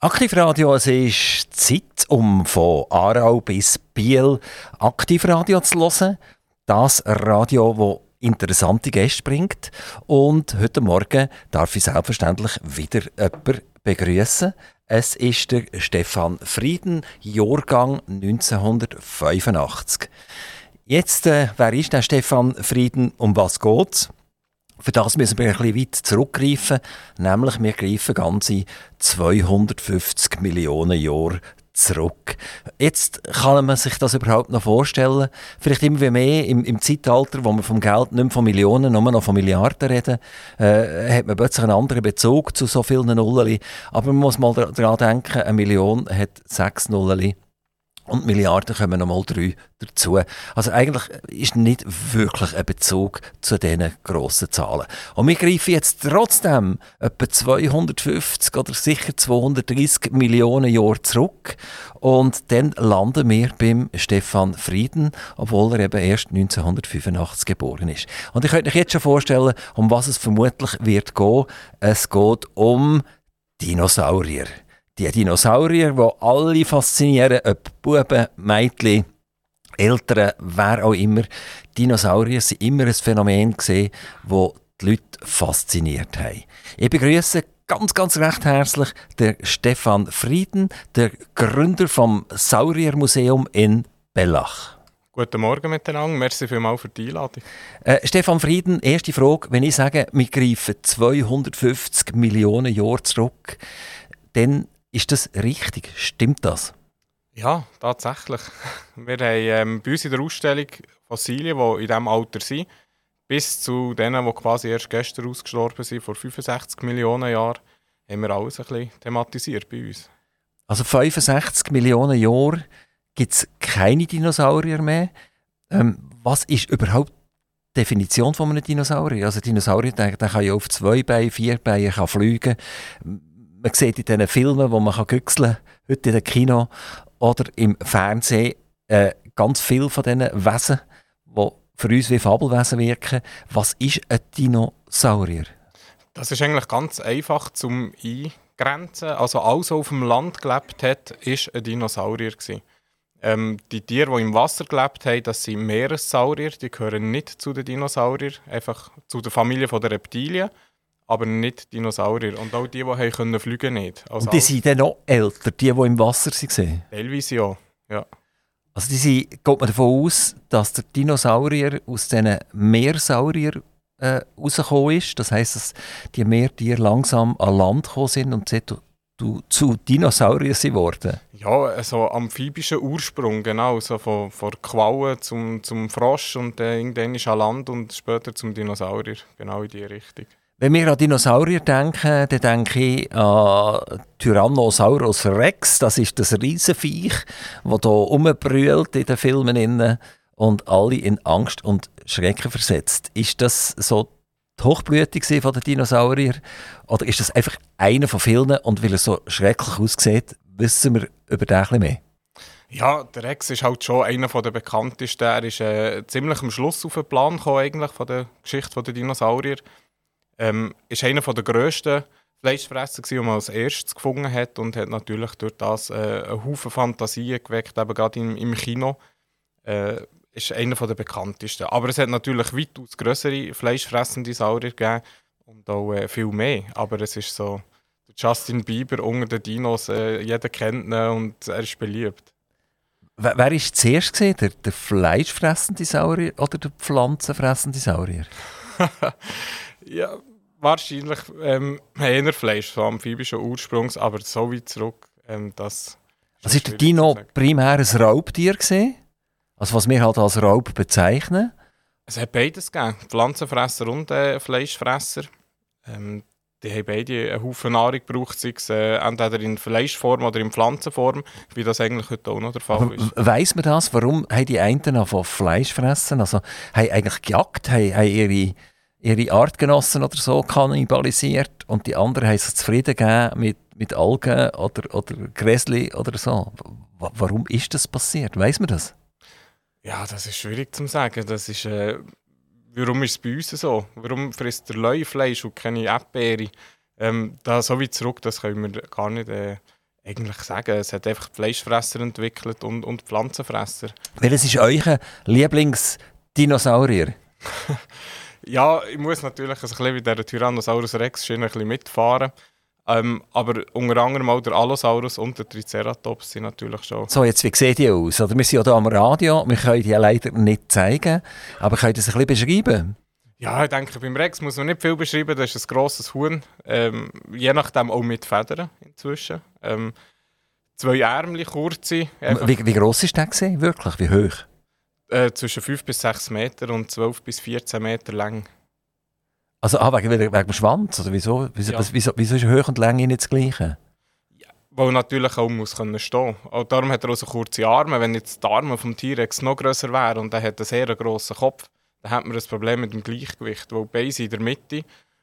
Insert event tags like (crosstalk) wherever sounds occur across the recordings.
Aktivradio, es ist Zeit, um von Aarau bis Biel Aktivradio zu hören. Das Radio, das interessante Gäste bringt. Und heute Morgen darf ich selbstverständlich wieder jemanden begrüßen. Es ist der Stefan Frieden, Jahrgang 1985. Jetzt, äh, wer ist der Stefan Frieden? Um was geht's? Für das müssen wir ein bisschen weit zurückgreifen, nämlich wir greifen ganze 250 Millionen Jahre zurück. Jetzt kann man sich das überhaupt noch vorstellen. Vielleicht immer mehr im, im Zeitalter, wo man vom Geld nicht mehr von Millionen, nur noch von Milliarden reden, äh, hat man plötzlich einen anderen Bezug zu so vielen Nullen. Aber man muss mal daran denken, eine Million hat sechs Nullen. Und Milliarden kommen nochmal drei dazu. Also eigentlich ist nicht wirklich ein Bezug zu diesen grossen Zahlen. Und wir greifen jetzt trotzdem etwa 250 oder sicher 230 Millionen Jahre zurück. Und dann landen wir beim Stefan Frieden, obwohl er eben erst 1985 geboren ist. Und ich könnte euch jetzt schon vorstellen, um was es vermutlich wird gehen. Es geht um Dinosaurier die Dinosaurier, die alle faszinieren, ob Buben, Mädchen, Eltern, wer auch immer. Dinosaurier sind immer ein Phänomen gesehen, wo die Leute fasziniert haben. Ich begrüße ganz, ganz recht herzlich der Stefan Frieden, der Gründer vom Sauriermuseum in Bellach. Guten Morgen miteinander, merci vielmals für die Einladung. Äh, Stefan Frieden, erste Frage. Wenn ich sage, wir greifen 250 Millionen Jahre zurück, dann ist das richtig? Stimmt das? Ja, tatsächlich. (laughs) Wir haben ähm, bei uns in der Ausstellung Fossilien, die in diesem Alter sind, bis zu denen, die quasi erst gestern ausgestorben sind, vor 65 Millionen Jahren, haben wir alles ein bisschen thematisiert bei uns. Also 65 Millionen Jahre gibt es keine Dinosaurier mehr. Ähm, was ist überhaupt die Definition von einem Dinosaurier? Also Dinosaurier, der, der kann ja auf zwei Beinen, vier Beinen kann fliegen man sieht in diesen Filmen, wo man kann heute in dem Kino oder im Fernsehen, äh, ganz viele von diesen Wesen, die für uns wie Fabelwesen wirken. Was ist ein Dinosaurier? Das ist eigentlich ganz einfach zum Eingrenzen. Also alles, was auf dem Land gelebt hat, ist ein Dinosaurier. Ähm, die Tiere, die im Wasser gelebt haben, das sind Meeressaurier. Die gehören nicht zu den Dinosauriern, einfach zu der Familie der Reptilien aber nicht Dinosaurier. Und auch die, die haben können fliegen nicht. Also und die sind dann noch älter, die, die im Wasser waren? Teilweise ja, ja. Also die sind, geht man davon aus, dass der Dinosaurier aus diesen Meersaurier äh, rausgekommen ist. Das heisst, dass die Meertiere langsam an Land gekommen sind und zu, zu Dinosauriern sind worden. Ja, also amphibischer Ursprung, genau. So von, von Quallen zum, zum Frosch und äh, irgendwann ist an Land und später zum Dinosaurier. Genau in die Richtung. Wenn wir an Dinosaurier denken, dann denke ich an Tyrannosaurus Rex. Das ist das Riesenviech, das hier rumbrüllt in den Filmen und alle in Angst und Schrecken versetzt. Ist das so die Hochblüte von den Dinosaurier? Oder ist das einfach einer von vielen und weil er so schrecklich aussieht, wissen wir über den ein mehr? Ja, der Rex ist halt schon einer der bekanntesten. Er ist äh, ziemlich am Schluss auf den Plan gekommen, eigentlich, von der Geschichte der Dinosaurier. Ähm, ist einer der grössten Fleischfresser, die man als erstes gefunden hat und hat natürlich durch das äh, einen Haufen Fantasien geweckt, eben gerade im, im Kino. Äh, ist einer der bekanntesten. Aber es hat natürlich weitaus größere fleischfressende Saurier gegeben und auch äh, viel mehr. Aber es ist so, Justin Bieber unter den Dinos, äh, jeder kennt ihn und er ist beliebt. Wer war zuerst gesehen, der, der fleischfressende Saurier oder der pflanzenfressende Saurier? (laughs) ja, wahrscheinlich ähm, Hähnerfleisch, so amphibischen Ursprungs, aber so weit zurück, ähm, das... Was ist der Dino primär ein Raubtier gesehen? Also was wir halt als Raub bezeichnen? Es hat beides gegeben, Pflanzenfresser und äh, Fleischfresser. Ähm, die haben beide einen Haufen Nahrung gebraucht, sei es äh, entweder in Fleischform oder in Pflanzenform, wie das eigentlich heute auch noch der Fall ist. Weiss man das? Warum haben die einen von Fleisch fressen? Also haben eigentlich gejagt, haben, haben ihre ihre Artgenossen oder so kannibalisiert und die anderen haben sich zufrieden gegeben mit, mit Algen oder, oder Gräsli oder so. W warum ist das passiert? Weiß man das? Ja, das ist schwierig zu sagen. Das ist, äh, warum ist es bei uns so? Warum frisst der Löwe Fleisch und keine Erdbeere? Ähm, da so weit zurück, das können wir gar nicht äh, eigentlich sagen. Es hat einfach Fleischfresser entwickelt und, und Pflanzenfresser. Welches ist euer Lieblingsdinosaurier? (laughs) ja, ich muss natürlich ein bisschen wie der Tyrannosaurus Rex ein bisschen mitfahren. Ähm, aber unter anderem auch der Allosaurus und der Triceratops sind natürlich schon. So, jetzt, wie sehen die aus? Oder wir sind ja hier am Radio, wir können die leider nicht zeigen, aber könnt ihr das ein bisschen beschreiben? Ja, ich denke, beim Rex muss man nicht viel beschreiben. Das ist ein grosses Huhn. Ähm, je nachdem auch mit Federn inzwischen. Ähm, zwei Ärmchen, kurze. Wie, wie gross ist der gewesen? wirklich? Wie hoch? Äh, zwischen 5 bis 6 Meter und 12 bis 14 Meter lang. Also ah, wegen, wegen dem Schwanz? Oder wieso, wieso, ja. wieso, wieso ist Höhe und Länge nicht das Gleiche? Ja, weil natürlich auch muss können stehen. Auch darum hat er auch so kurze Arme. Wenn jetzt die Arme vom T-Rex noch grösser wären und er hat einen sehr grossen Kopf, dann hat man ein Problem mit dem Gleichgewicht, weil die Beine sind in der Mitte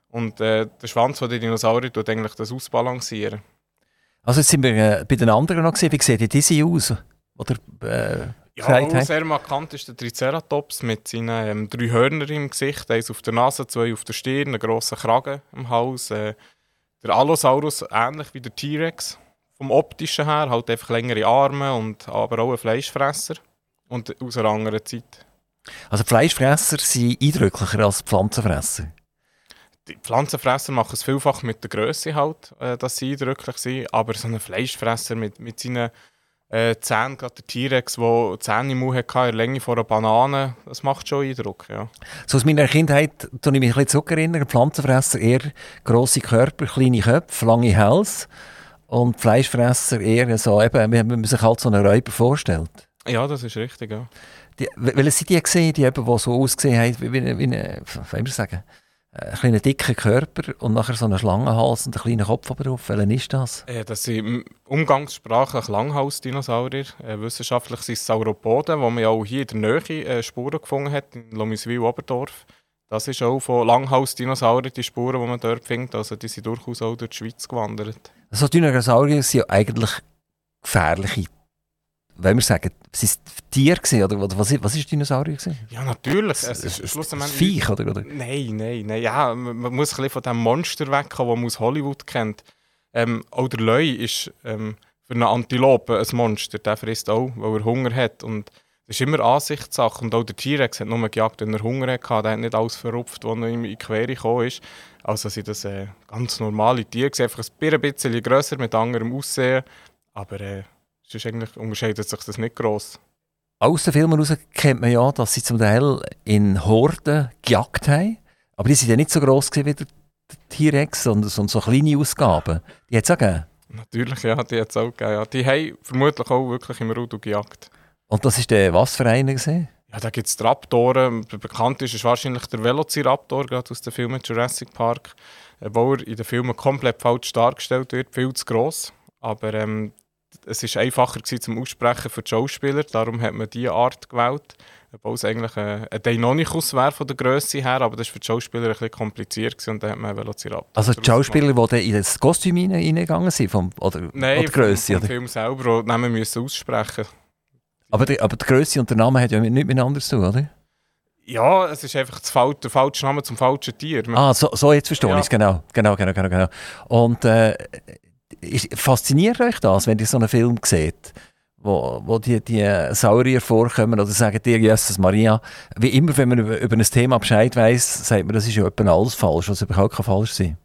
und äh, der Schwanz von den Dinosaurier tut eigentlich das ausbalancieren. Also jetzt sind wir äh, bei den anderen noch gesehen. Wie sieht diese aus? Oder, äh, ja, auch sehr markant ist der Triceratops mit seinen ähm, drei Hörnern im Gesicht. Eins auf der Nase, zwei auf der Stirn, einen grossen Kragen im Hals. Äh, der Allosaurus ähnlich wie der T-Rex. Vom optischen her halt einfach längere Arme und aber auch ein Fleischfresser. Und aus einer anderen Zeit. Also Fleischfresser sind eindrücklicher als Pflanzenfresser? Die Pflanzenfresser machen es vielfach mit der Größe halt, äh, dass sie eindrücklich sind. Aber so ein Fleischfresser mit, mit seinen äh, Zähne, gerade der T-Rex, der Zähne im Mund hatte, in der Länge von einer Banane, das macht schon Eindruck, ja. So aus meiner Kindheit tue ich mich ein bisschen zurückerinnern. Pflanzenfresser eher grosse Körper, kleine Köpfe, lange Hälse und Fleischfresser eher so, eben, wie man sich halt so einen Räuber vorstellt. Ja, das ist richtig, ja. Die, welche sind die gesehen, die, eben, die so ausgesehen haben, wie, wie, wie eine, wie soll sagen, ein kleiner dicker Körper und nachher so einen Schlangenhals und einen kleinen Kopf oben drauf. Welchen ist das? Äh, das sind umgangssprachlich Langhausdinosaurier. Äh, wissenschaftlich sind es Sauropoden, wo man ja auch hier in der Nähe äh, Spuren gefunden hat, in Lomiswil-Oberdorf. Das ist auch von Langhausdinosauriern die Spuren, die man dort findet. Also die sind durchaus auch durch die Schweiz gewandert. Also Dinosaurier sind ja eigentlich gefährliche wenn wir sagen, es waren Tiere gewesen, oder was, was ist Dinosaurier gewesen? Ja, natürlich. Es ist schlussendlich... Viech, oder, oder? Nein, nein, nein. Ja, man, man muss ein bisschen von dem Monster wegkommen, das man aus Hollywood kennt. Ähm, auch der Löwe ist ähm, für eine Antilope ein Monster. Der frisst auch, weil er Hunger hat. Und das ist immer Ansichtssache. Und auch der T-Rex hat nur gejagt, wenn er Hunger hatte. Der hat nicht alles verrupft, was ihm in die Quere gekommen ist. Also sind das äh, ganz normale Tiere. Einfach ein bisschen grösser, mit anderem Aussehen. Aber... Äh, Sonst eigentlich unterscheidet sich das nicht gross. Aus den Filmen heraus kennt man ja, dass sie zum Teil in Horden gejagt haben. Aber die waren ja nicht so gross wie der T-Rex, sondern so kleine Ausgaben. Die hat es auch gegeben? Natürlich, ja, die hat es auch gegeben. Ja. Die haben vermutlich auch wirklich im Rudo gejagt. Und das ist der was für einer gesehen? Ja, da gibt es Raptoren. Bekannt ist, ist wahrscheinlich der Velociraptor, gerade aus den Filmen Jurassic Park. Obwohl er in den Filmen komplett falsch dargestellt wird, viel zu gross. Aber ähm, es war einfacher gewesen zum Aussprechen für die Schauspieler, darum hat man diese Art gewählt. Obwohl es eigentlich ein, ein Deinonychus wäre von der Größe her, aber das war für die Schauspieler ein bisschen kompliziert gewesen, und dann hat man Velociraptor. Also die Schauspieler, die in das Kostüm reingegangen sind, vom, oder, Nein, oder die Grösse? Vom Film selber, den Namen müssen aussprechen. Aber die, aber die Größe und der Name haben ja nichts miteinander zu tun, oder? Ja, es ist einfach Fal der falsche Name zum falschen Tier. ah, so, so jetzt verstehe ja. ich es, genau. Genau, genau, genau, genau. Und äh, fasziniert euch das, wenn ihr so einen Film seht, wo, wo die, die Saurier vorkommen oder sagen dir, Jesus Maria, wie immer, wenn man über, über ein Thema Bescheid weiss, sagt man, das ist ja etwa alles falsch, was überhaupt kann falsch sein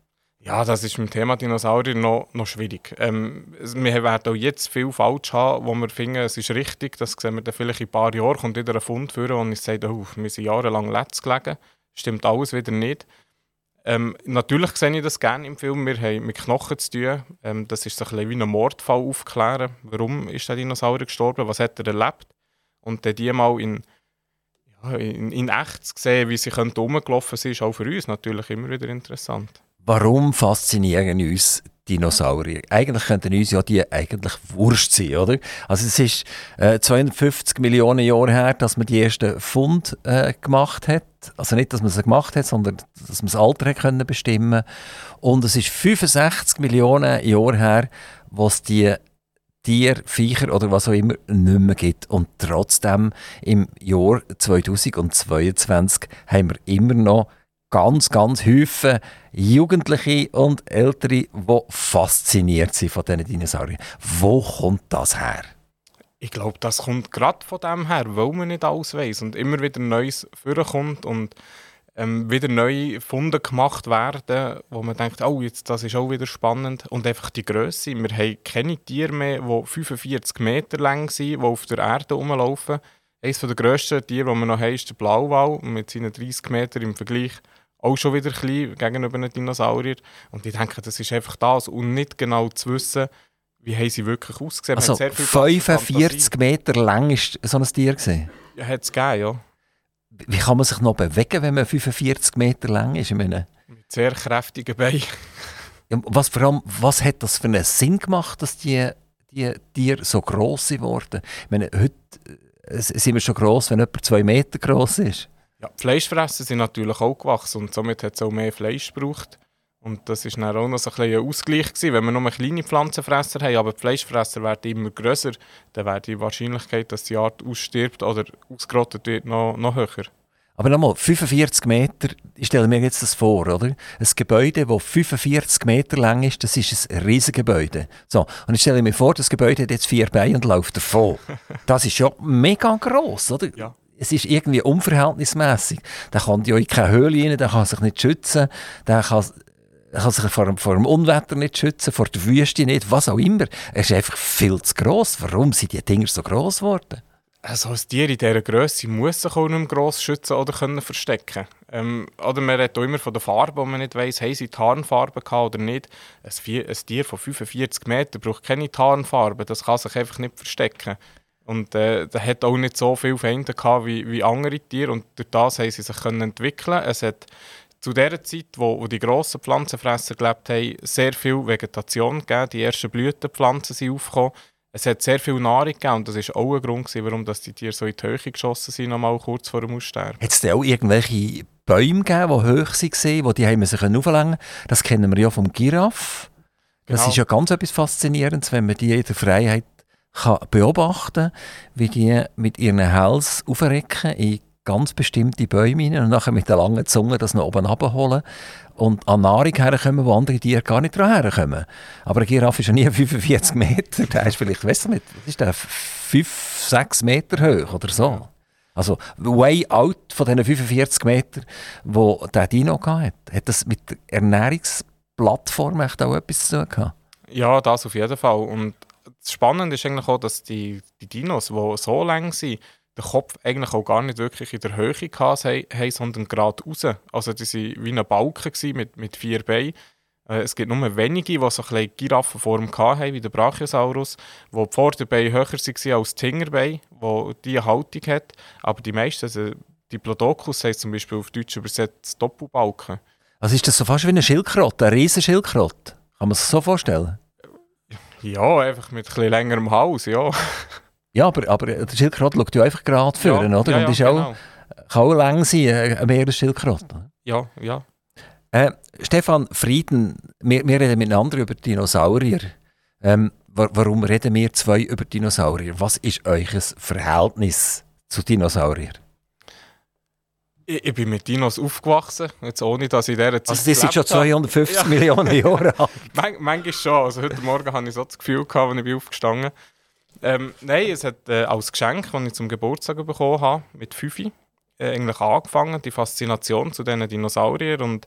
ja, das ist mit dem Thema Dinosaurier noch, noch schwierig. Ähm, wir werden auch jetzt viel falsch haben, wo wir finden, es ist richtig. Das sehen wir dann vielleicht in ein paar Jahren, kommt wieder ein Fund führen und ich sage, oh, wir sind jahrelang letzt gelegen. Stimmt alles wieder nicht. Ähm, natürlich sehe ich das gerne im Film. Wir haben mit Knochen zu tun. Ähm, das ist so ein bisschen wie ein Mordfall aufklären. Warum ist der Dinosaurier gestorben? Was hat er erlebt? Und dann die mal in, ja, in, in echt zu sehen, wie sie rumgelaufen sind, ist auch für uns natürlich immer wieder interessant. Warum faszinieren uns Dinosaurier? Eigentlich könnten uns ja die eigentlich wurscht sein, oder? Also es ist äh, 250 Millionen Jahre her, dass man die ersten Fund äh, gemacht hat. Also nicht, dass man sie gemacht hat, sondern dass man das Alter können bestimmen Und es ist 65 Millionen Jahre her, wo es die Tier, Viecher oder was auch immer nicht mehr gibt. Und trotzdem im Jahr 2022 haben wir immer noch ganz, ganz Häufen Jugendliche und Ältere, die fasziniert sind von diesen Dinosauriern. Wo kommt das her? Ich glaube, das kommt gerade von dem her, weil man nicht alles weiß und immer wieder Neues vorkommt und ähm, wieder neue Funde gemacht werden, wo man denkt, oh, jetzt, das ist auch wieder spannend. Und einfach die Größe. Wir haben keine Tiere mehr, die 45 Meter lang sind, die auf der Erde rumlaufen. Eines der grössten Tiere, die wir noch haben, ist der Blauwal mit seinen 30 Metern im Vergleich auch schon wieder klein gegenüber einem Dinosaurier. Und ich denke, das ist einfach das. Und nicht genau zu wissen, wie haben sie wirklich ausgesehen? Also 45 Meter lang ist so ein Tier gesehen? Ja, hat es gegeben, ja. Wie kann man sich noch bewegen, wenn man 45 Meter lang ist? Ich meine, Mit sehr kräftigen Beinen. Ja, was, vor allem, was hat das für einen Sinn gemacht, dass die, die Tiere so gross wurden? Ich meine, heute äh, sind wir schon gross, wenn jemand zwei Meter gross ist. Ja, Fleischfresser sind natürlich auch gewachsen und somit hat es auch mehr Fleisch gebraucht. Und das war dann auch noch so ein, ein Ausgleich gewesen. Wenn wir nur kleine Pflanzenfresser haben, aber die Fleischfresser werden immer grösser, dann wäre die Wahrscheinlichkeit, dass die Art ausstirbt oder ausgerottet wird, noch, noch höher. Aber nochmal, 45 Meter, ich stelle mir jetzt das vor, oder? Ein Gebäude, das 45 Meter lang ist, das ist ein riesiges Gebäude. So, und ich stelle mir vor, das Gebäude hat jetzt vier Beine und läuft davon. (laughs) Das ist ja mega gross, oder? Ja. Es ist irgendwie unverhältnismäßig. Der kann ja in keine Höhle rein, der kann sich nicht schützen, der kann er kann sich vor, vor dem Unwetter nicht schützen, vor der Wüste nicht, was auch immer. Er ist einfach viel zu gross. Warum sind die Dinger so gross geworden? Also ein Tier in dieser Größe muss sich auch nicht gross schützen oder können verstecken ähm, Oder man redet auch immer von der Farbe, wo man nicht weiss, haben sie Tarnfarbe gehabt oder nicht. Ein, ein Tier von 45 Metern braucht keine Tarnfarbe, das kann sich einfach nicht verstecken. Und äh, der hat auch nicht so viele Feinde gehabt wie, wie andere Tiere und durch das haben sie sich können entwickeln. Es hat zu der Zeit, wo, wo die grossen Pflanzenfresser gelebt haben, sehr viel Vegetation gegeben. Die ersten Blütenpflanzen sind aufgekommen. Es hat sehr viel Nahrung gegeben und das war auch ein Grund, warum die Tiere so in die Höhe geschossen sind, noch mal kurz vor dem Aussterben. Hat es auch irgendwelche Bäume gegeben, die hoch waren, wo die haben sich auflängen Das kennen wir ja vom Giraffe. Das genau. ist ja ganz etwas Faszinierendes, wenn man die in der Freiheit kann beobachten wie die mit ihren Hals aufrecken in ganz bestimmte Bäume rein und nachher mit der langen Zunge das noch oben abholen und an Nahrung herkommen, wo andere Tiere gar nicht herkommen. Aber ein Giraffe ist ja nie (laughs) 45 Meter, der ist vielleicht, weißt du nicht, ist der, 5, 6 Meter hoch oder so. Also way out von diesen 45 Metern, wo der Dino hatte. Hat das mit der Ernährungsplattform auch etwas zu tun gehabt? Ja, das auf jeden Fall. Und das Spannende ist eigentlich auch, dass die, die Dinos, die so lang sind, den Kopf eigentlich auch gar nicht wirklich in der Höhe hatten, sondern gerade raus. Also die waren wie ein Balken mit, mit vier Beinen. Äh, es gibt nur wenige, die so ein Giraffenform hatten, wie der Brachiosaurus, wo die Vorderbeine höher waren als die Hinterbeine, wo diese Haltung hat. Aber die meisten, also die Plodocus heisst zum Beispiel auf Deutsch übersetzt Doppelbalken. Also ist das so fast wie eine Schildkröte, eine Riesenschildkröte? Kann man sich so vorstellen? Ja, einfach mit etwas längerem Hals, ja. (laughs) Ja, aber, aber der Schildkröte schaut ja einfach gerade führen, ja, oder? Ja, Und ist ja, auch, kann auch lang sein, äh, ein Meeresschildkröte. Ja, ja. Äh, Stefan Frieden, wir, wir reden miteinander über Dinosaurier. Ähm, warum reden wir zwei über Dinosaurier? Was ist euer Verhältnis zu Dinosauriern? Ich, ich, bin mit Dinos aufgewachsen, jetzt ohne dass ich in dieser Zeit Also die sind schon 250 ja. Millionen (laughs) Jahre alt? Man, manchmal schon. Also heute Morgen hatte ich so das Gefühl, gehabt, als ich aufgestanden bin. Ähm, nein, es hat äh, als Geschenk, das ich zum Geburtstag bekommen habe, mit Fifi, äh, eigentlich angefangen, die Faszination zu diesen Dinosauriern und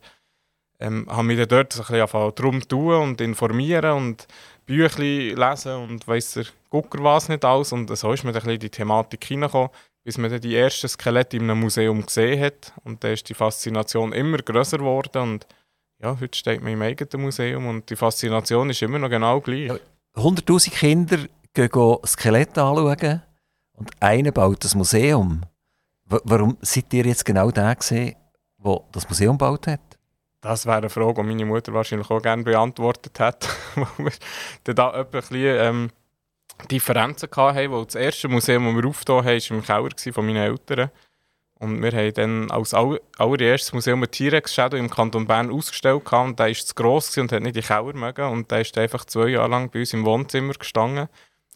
ähm, habe mich dann dort ein bisschen darum tun und informieren und Bücher lesen und weiss der Gucker was nicht alles und so ist mir dann ein die Thematik hineingekommen, bis man dann die ersten Skelette in einem Museum gesehen hat und dann ist die Faszination immer größer geworden und ja, heute steht man im eigenen Museum und die Faszination ist immer noch genau gleich. 100'000 Kinder gehen Skelett anschauen und einer baut das Museum. W warum seid ihr jetzt genau der gesehen, der das Museum gebaut hat? Das wäre eine Frage, die meine Mutter wahrscheinlich auch gerne beantwortet hat. (laughs) Da ein bisschen ähm, Differenzen hatten, weil das erste Museum, das wir aufgetan haben, war im Keller von meinen Eltern. Und wir haben dann als allererstes Museum ein T-Rex-Shadow im Kanton Bern ausgestellt. Und der war zu gross und hat nicht in den Keller mögen. Und der ist einfach zwei Jahre lang bei uns im Wohnzimmer gestanden.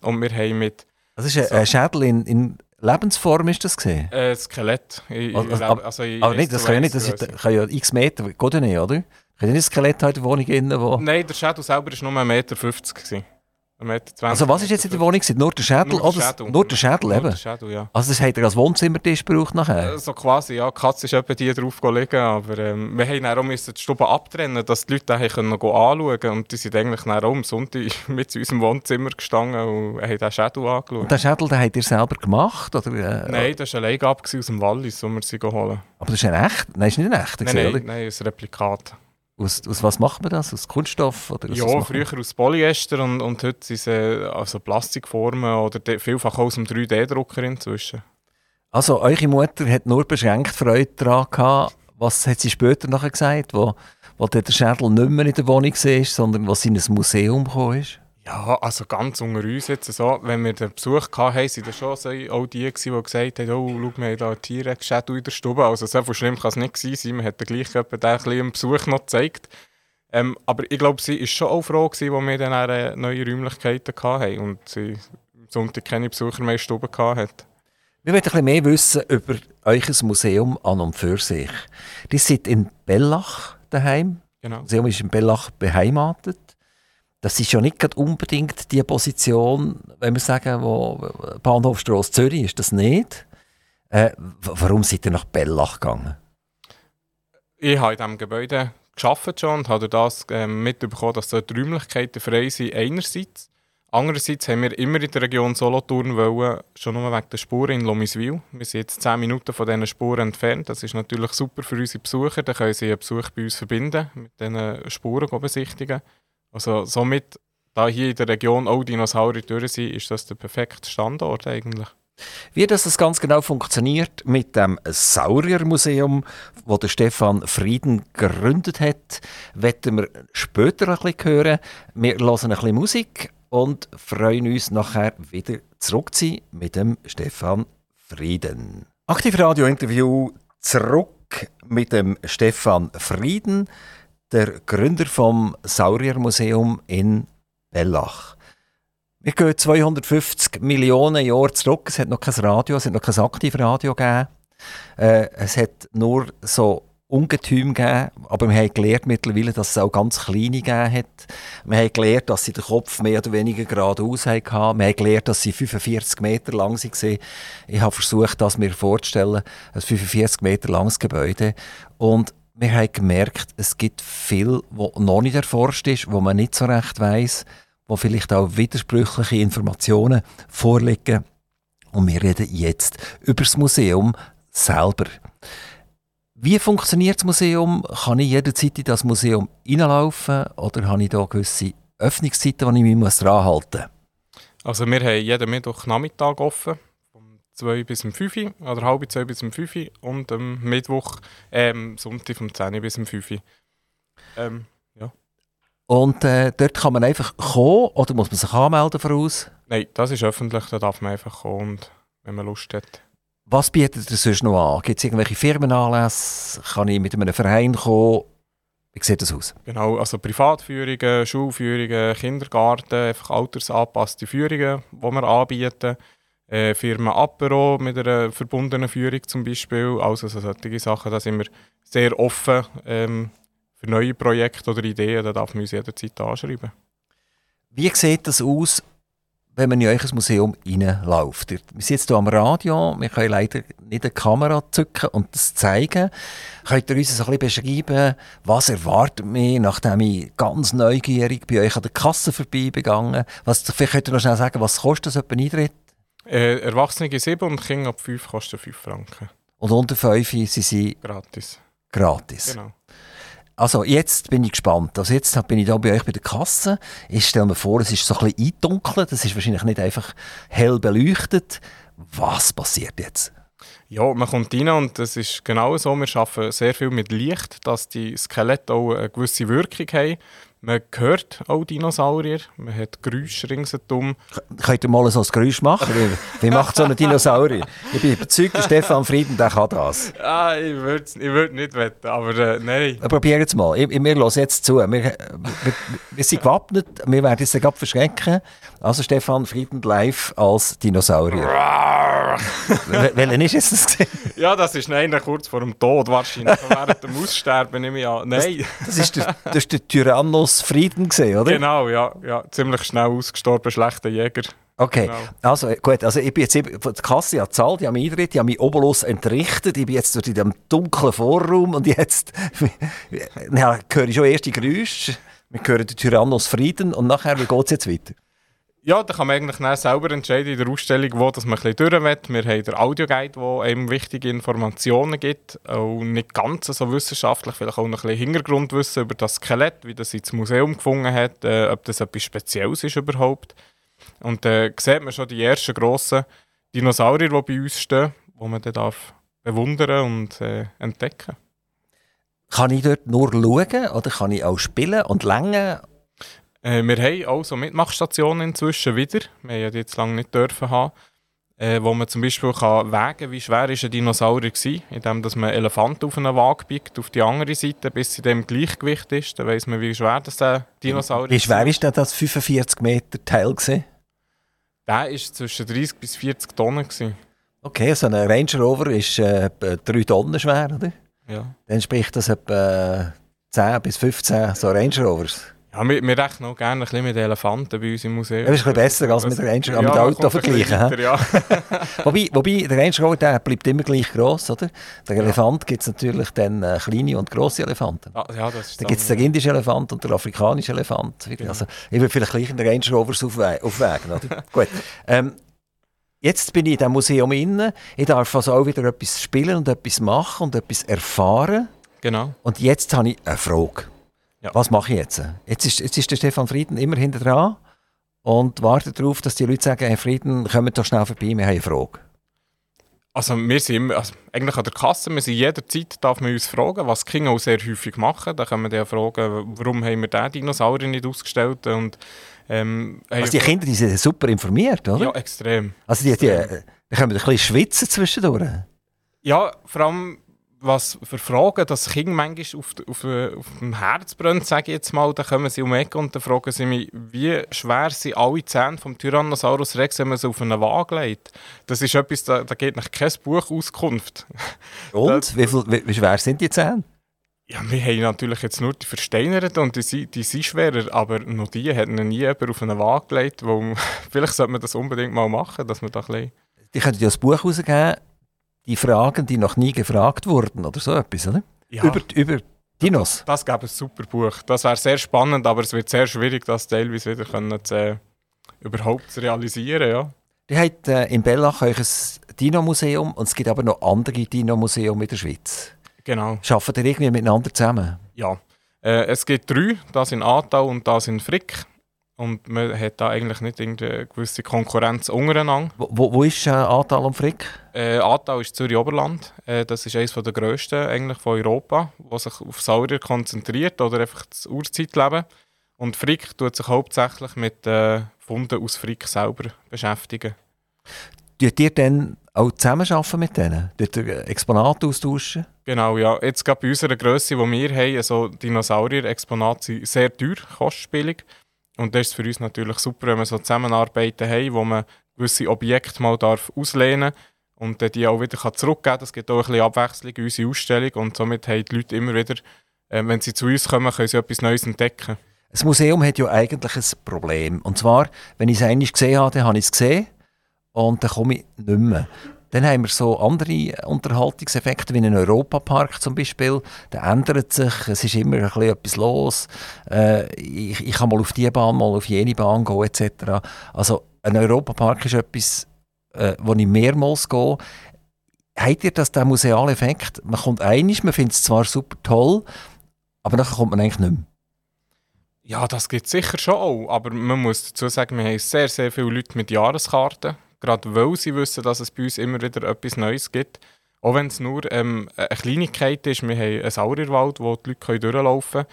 Und wir haben mit... Das ist ein, so. ein Schädel in, in Lebensform ist das gesehen? Äh, Skelett. Ich, Also, ich, aber- also ich Aber nicht, das kann ja nicht, das ist, kann ja x Meter, geht ja nicht, oder? Kann ja nicht ein Skelett in der Wohnung innen, wo... Nein, der Schädel selber war nur 1,50 Meter. Gewesen. 1,20 Meter. Also was ist jetzt in der Wohnung? gewesen? Nur der Schädel? Nur der das- Schädel. Nur der Schädel, Nur eben? der Schädel, ja. Also das hat er als Wohnzimmertisch gebraucht nachher? Äh, So quasi, ja. Die Katze ist etwa die drauf gelegen, aber ähm, wir haben dann auch müssen die Stube abtrennen, dass die Leute dann können noch anschauen können. Und die sind eigentlich dann auch am Sonntag (laughs) mit in unserem Wohnzimmer gestanden und haben den Schädel Und angeschaut. den Schädel, den habt ihr selber gemacht? Oder, äh, Nein, das war gewesen aus dem Wallis, wo wir sie holen. Aber das ist ein echt? Nein, ist nicht ein echter, Nein, gewesen, nein, oder? nein, ein Replikat. Aus, aus was macht man das? Aus Kunststoff? Oder aus Ja, man? früher aus Polyester und, und heute sind sie äh, also Plastikformen oder de- vielfach aus dem 3D-Drucker inzwischen. Also, eure Mutter hat nur beschränkt Freude daran gehabt. Was hat sie später nachher gesagt, wo, wo der Schädel nicht mehr in der Wohnung war, sondern was in ein Museum gekommen ist? Ja, also ganz unter uns jetzt so, wenn wir den Besuch hatten, sind das schon so auch die, gewesen, die gesagt haben, oh, schau, wir haben da einen T-Rex-Schädel in der Stube. Also so viel schlimm kann es nicht sein. Man hat gleich etwa den ein bisschen im Besuch noch gezeigt. Ähm, aber ich glaube, sie war schon auch froh, gewesen, als wir dann äh, neue Räumlichkeiten hatten und sie am Sonntag keine Besucher mehr in der Stube hatten. Wir wollen ein bisschen mehr wissen über euch Museum an und für sich. Die sind in Bellach daheim. Genau. Das Museum ist in Bellach beheimatet. Das ist ja nicht unbedingt die Position, wenn wir sagen, wo Bahnhofstrasse Zürich ist das nicht. Äh, warum seid ihr nach Bellach gegangen? Ich habe in diesem Gebäude gearbeitet schon und habe das ähm, mitbekommen, dass dort Räumlichkeiten frei sind, einerseits. Andererseits haben wir immer in der Region Solothurn wollen, schon nur wegen der Spuren in Lomiswil. Wir sind jetzt 10 Minuten von diesen Spuren entfernt. Das ist natürlich super für unsere Besucher. Dann können sie einen Besuch bei uns verbinden, mit diesen Spuren besichtigen. Also somit, da hier in der Region auch Dinosaurier durch sind, ist das der perfekte Standort eigentlich. Wie das, das ganz genau funktioniert mit dem Sauriermuseum, wo der Stefan Frieden gegründet hat, werden wir später ein bisschen hören. Wir hören ein bisschen Musik und freuen uns nachher wieder zurück zu sein mit dem Stefan Frieden. Aktivradio-Interview zurück mit dem Stefan Frieden, der Gründer vom Sauriermuseum in Bellach. Wir gehen 250 Millionen Jahre zurück. Es hat noch kein Radio, es hat noch kein Aktivradio gegeben. Äh, es hat nur so Ungetüm gegeben, aber wir haben gelernt mittlerweile, dass es auch ganz kleine gegeben hat. Wir haben gelernt, dass sie den Kopf mehr oder weniger geradeaus hatten. Wir haben gelernt, dass sie 45 Meter lang waren. Ich habe versucht, das mir vorzustellen, ein 45 Meter langes Gebäude. Und wir haben gemerkt, es gibt viel, was noch nicht erforscht ist, wo man nicht so recht weiß wo vielleicht auch widersprüchliche Informationen vorliegen. Und wir reden jetzt über das Museum selber. Wie funktioniert das Museum? Kann ich jederzeit in das Museum reinlaufen oder habe ich da gewisse Öffnungszeiten, die ich mich dran muss? Also wir haben jeden Mittwochnachmittag offen, 2 bis um 5 Uhr, oder halb 2 bis um 5 Uhr und am Mittwoch, ähm, Sonntag vom 10 Uhr bis um 5 Uhr. Ähm, Und äh, dort kann man einfach kommen oder muss man sich anmelden voraus? nein, das ist öffentlich, da darf man einfach kommen, und, wenn man Lust hat. Was bietet ihr sonst noch an? Gibt es irgendwelche Firmenanlässe? Kann ich mit einem Verein kommen? Wie sieht das aus? Genau, also Privatführungen, Schulführungen, Kindergarten, einfach altersangepasste Führungen, die wir anbieten. Äh, Firma Apero mit einer verbundenen Führung zum Beispiel. Also so solche Sachen, da sind wir sehr offen ähm, für neue Projekte oder Ideen. Da darf man uns jederzeit anschreiben. Wie sieht das aus, wenn man in euch Museum reinläuft? Wir sind jetzt hier am Radio, wir können leider nicht eine Kamera zücken und das zeigen. Könnt ihr uns ein bisschen beschreiben, was erwartet mich, nachdem ich ganz neugierig bei euch an der Kasse vorbei begangen was, Vielleicht könnt ihr noch schnell sagen, was kostet so ein Eintritt? Äh, Erwachsene 7 und Kinder ab 5 kosten 5 Franken. Und unter 5 sind sie Gratis. gratis. Genau. Also jetzt bin ich gespannt. Also jetzt bin ich da bei euch bei der Kasse. Ich stelle mir vor, es ist so ein bisschen eindunkelt. Es ist wahrscheinlich nicht einfach hell beleuchtet. Was passiert jetzt? Ja, man kommt rein und es ist genau so. Wir arbeiten sehr viel mit Licht, dass die Skelette auch eine gewisse Wirkung haben. Man hört auch Dinosaurier, man hat Geräusche ringsherum. Könnt ihr mal so ein Geräusch machen? Wie, wie macht so ein Dinosaurier? Ich bin überzeugt, Stefan Frieden der kann das. Ah, ich würde ich würd nicht wetten, aber äh, nein. Probier jetzt mal. Ich, ich, wir hören jetzt zu. Wir, wir, wir sind gewappnet. Wir werden uns gerade verschrecken. Also Stefan Frieden live als Dinosaurier. Welchen ist es das? (laughs) ja, das ist einer kurz vor dem Tod, wahrscheinlich während dem Aussterben, nehme ich an. Nein. Das, das, ist der, das ist der Tyrannos Frieden, gewesen, oder? Genau, ja, ja. Ziemlich schnell ausgestorben, schlechter Jäger. Okay, genau. also gut, also ich bin jetzt eben, die Kasse hat gezahlt, ich habe meinen Eintritt, ich habe mich oberlos entrichtet, ich bin jetzt durch in diesem dunklen Vorraum und jetzt (laughs) ja, höre ich schon erste Geräusche, wir hören den Tyrannos Frieden und nachher, wie geht es jetzt weiter? Ja, da kann man eigentlich selber entscheiden in der Ausstellung, wo dass man ein bisschen durch will. Wir haben den Audioguide, der einem wichtige Informationen gibt, auch nicht ganz so wissenschaftlich, vielleicht auch noch ein bisschen Hintergrundwissen über das Skelett, wie das ins Museum gefunden hat, äh, ob das etwas Spezielles ist überhaupt. Und da äh, sieht man schon die ersten grossen Dinosaurier, die bei uns stehen, die man dann darf bewundern und äh, entdecken Kann ich dort nur schauen oder kann ich auch spielen und längen? Äh, wir haben auch so Mitmachstationen inzwischen wieder. Wir haben ja die jetzt lange nicht dürfen haben. Äh, wo man zum Beispiel kann wägen wie schwer ist ein Dinosaurier war, indem dass man Elefanten auf eine Waage biegt, auf die andere Seite, bis sie dem Gleichgewicht ist. Dann weiss man, wie schwer das der Dinosaurier ist. Wie schwer ist denn das 45 Meter Teil? Gewesen? Der war zwischen 30 bis 40 Tonnen. Gewesen. Okay, so ein Range Rover ist äh, 3 Tonnen schwer, oder? Ja. Dann spricht das etwa 10 bis 15 so Range Rovers. Ja, wir, wir rechnen auch gerne ein bisschen mit Elefanten bei uns im Museum. Das ist ein bisschen besser als mit, der Range, ja, mit dem Auto vergleichen. Weiter, ja. (laughs) wobei, wobei, der Range Rover der bleibt immer gleich gross, oder? Der ja. Elefant gibt es natürlich dann äh, kleine und grosse Elefanten. Ah, ja, das dann gibt es den indischen Elefant und den afrikanischen Elefant. Genau. Also, ich würde vielleicht gleich in den Range Rovers aufwägen, oder? (laughs) Gut. Ähm, Jetzt bin ich in diesem Museum inne. Ich darf also auch wieder etwas spielen und etwas machen und etwas erfahren. Genau. Und jetzt habe ich eine Frage. Ja. Was mache ich jetzt? Jetzt ist, jetzt ist der Stefan Frieden immer hinter dran und wartet darauf, dass die Leute sagen, Herr Frieden, kommen doch schnell vorbei, wir haben eine Frage. Also wir sind immer, also eigentlich an der Kasse, wir sind jederzeit, darf man uns fragen, was die Kinder auch sehr häufig machen. Da können wir dann fragen, warum haben wir diesen Dinosaurier nicht ausgestellt und ähm, also die Kinder die sind super informiert, oder? Ja, extrem. Also die, die, die, die können ein bisschen schwitzen zwischendurch. Ja, vor allem was für Fragen das Kind manchmal auf, auf, auf dem Herz brennt, sage ich jetzt mal, dann kommen sie um die Ecke und dann fragen sie mich, wie schwer sind alle Zähne vom Tyrannosaurus Rex, wenn man sie auf eine Waage legt. Das ist etwas, da, da geht nach kein Buch Auskunft. Und? Das, wie, viel, wie, wie, schwer sind die Zähne? Ja, wir haben natürlich jetzt nur die versteinerten und die, die sind schwerer, aber noch die hat noch nie jemand auf eine Waage gelegt, wo, (laughs) vielleicht sollte man das unbedingt mal machen, dass man da ein bisschen... Die könnten ja ein Buch rausgeben, die Fragen, die noch nie gefragt wurden oder so etwas, oder? Ja. Über, über Dinos. Das, das gäbe ein super Buch. Das wäre sehr spannend, aber es wird sehr schwierig, das teilweise wieder können, äh, überhaupt zu realisieren. Ja. Die hat äh, in Bellach ein Dino-Museum und es gibt aber noch andere Dino-Museum in der Schweiz. Genau. Arbeiten die irgendwie miteinander zusammen? Ja. Äh, es gibt drei, das in Aargau und das in Frick. Und man hat da eigentlich nicht eine gewisse Konkurrenz untereinander. Wo, wo ist äh, Atal und Frick? Äh, Atal ist Zürich-Oberland. Äh, das ist eines der grössten eigentlich von Europa, was sich auf Saurier konzentriert oder einfach das Urzeitleben. Und Frick tut sich hauptsächlich mit äh, Funden aus Frick selber beschäftigen. Tut ihr dann auch zusammenarbeiten mit denen? Tut ihr Exponate austauschen? Genau, ja. Jetzt gerade bei unserer Größe, die wir haben, also Dinosaurier-Exponate sind sehr teuer, kostspielig. Und das ist für uns natürlich super, wenn wir so Zusammenarbeiten haben, wo man gewisse Objekte mal darf auslehnen und dann die auch wieder zurückgeben kann. Das gibt auch ein bisschen Abwechslung in unsere Ausstellung und somit haben die Leute immer wieder, äh, wenn sie zu uns kommen, können sie etwas Neues entdecken. Das Museum hat ja eigentlich ein Problem. Und zwar, wenn ich es einmal gesehen habe, dann habe ich es gesehen und dann komme ich nicht mehr. Dann haben wir so andere Unterhaltungseffekte, wie ein Europapark zum Beispiel. Der ändert sich, es ist immer ein bisschen etwas los. Äh, ich, ich kann mal auf diese Bahn, mal auf jene Bahn gehen, etc. Also ein Europapark ist etwas, äh, wo ich mehrmals gehe. Habt ihr das, den musealen? Man kommt einig, man findet es zwar super toll, aber dann kommt man eigentlich nicht mehr. Ja, das gibt es sicher schon auch, aber man muss dazu sagen, wir haben sehr, sehr viele Leute mit Jahreskarten gerade weil sie wissen, dass es bei uns immer wieder etwas Neues gibt. Auch wenn es nur ähm, eine Kleinigkeit ist, wir haben einen Saurierwald, wo die Leute durchlaufen können.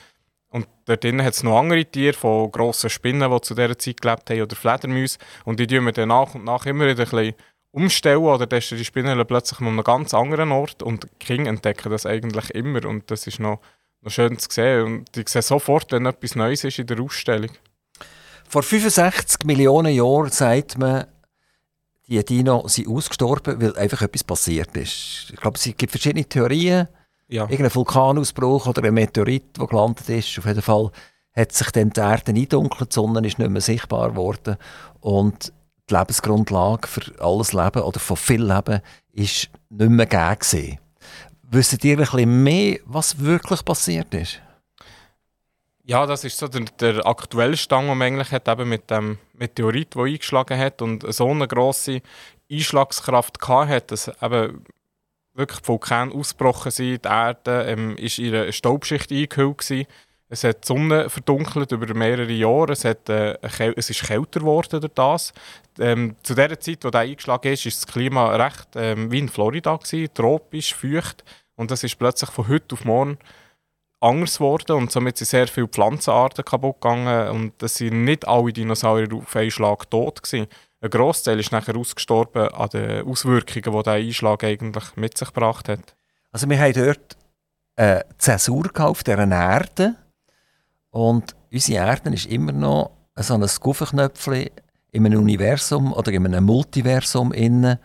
Und dort drinnen hat es noch andere Tiere, von grossen Spinnen, die zu dieser Zeit gelebt haben, oder Fledermäuse. Und die tun wir dann nach und nach immer wieder ein bisschen umstellen, oder dann ist die Spinne plötzlich an einem ganz anderen Ort. Und die Kinder entdecken das eigentlich immer. Und das ist noch, noch schön zu sehen. Und die sehen sofort, wenn etwas Neues ist in der Ausstellung. Vor 65 Millionen Jahren sagt man, die Dino sind ausgestorben, weil einfach etwas passiert ist. Ich glaube, es gibt verschiedene Theorien. Ja. Irgendein Vulkanausbruch oder ein Meteorit, der gelandet ist. Auf jeden Fall hat sich dann die Erde eindunkelt, die Sonne ist nicht mehr sichtbar geworden und die Lebensgrundlage für alles Leben oder von viel Leben ist nicht mehr gegeben. Wisst ihr ein bisschen mehr, was wirklich passiert ist? Ja, das ist so der, der aktuelle Stand, den man eigentlich hat, eben mit dem Meteorit, der eingeschlagen hat und so eine grosse Einschlagskraft hatte, dass eben wirklich die Vulkane ausgebrochen sind. Die Erde ähm, ist in eine Staubschicht eingehüllt. Gewesen. Es hat die Sonne verdunkelt über mehrere Jahre. Es, hat, äh, es ist kälter geworden durch das. Ähm, zu der Zeit, wo der eingeschlagen ist, ist das Klima recht ähm, wie in Florida gewesen, tropisch, feucht. Und das ist plötzlich von heute auf morgen anders geworden und somit sind sehr viele Pflanzenarten kaputt gegangen und es sind nicht alle Dinosaurier auf einen Schlag tot gewesen. Ein Großteil ist nachher ausgestorben an den Auswirkungen, die dieser Einschlag eigentlich mit sich gebracht hat. Also wir haben dort eine Zäsur auf dieser Erde und unsere Erde ist immer noch so ein Guffenknöpfchen in einem Universum oder in einem Multiversum innen.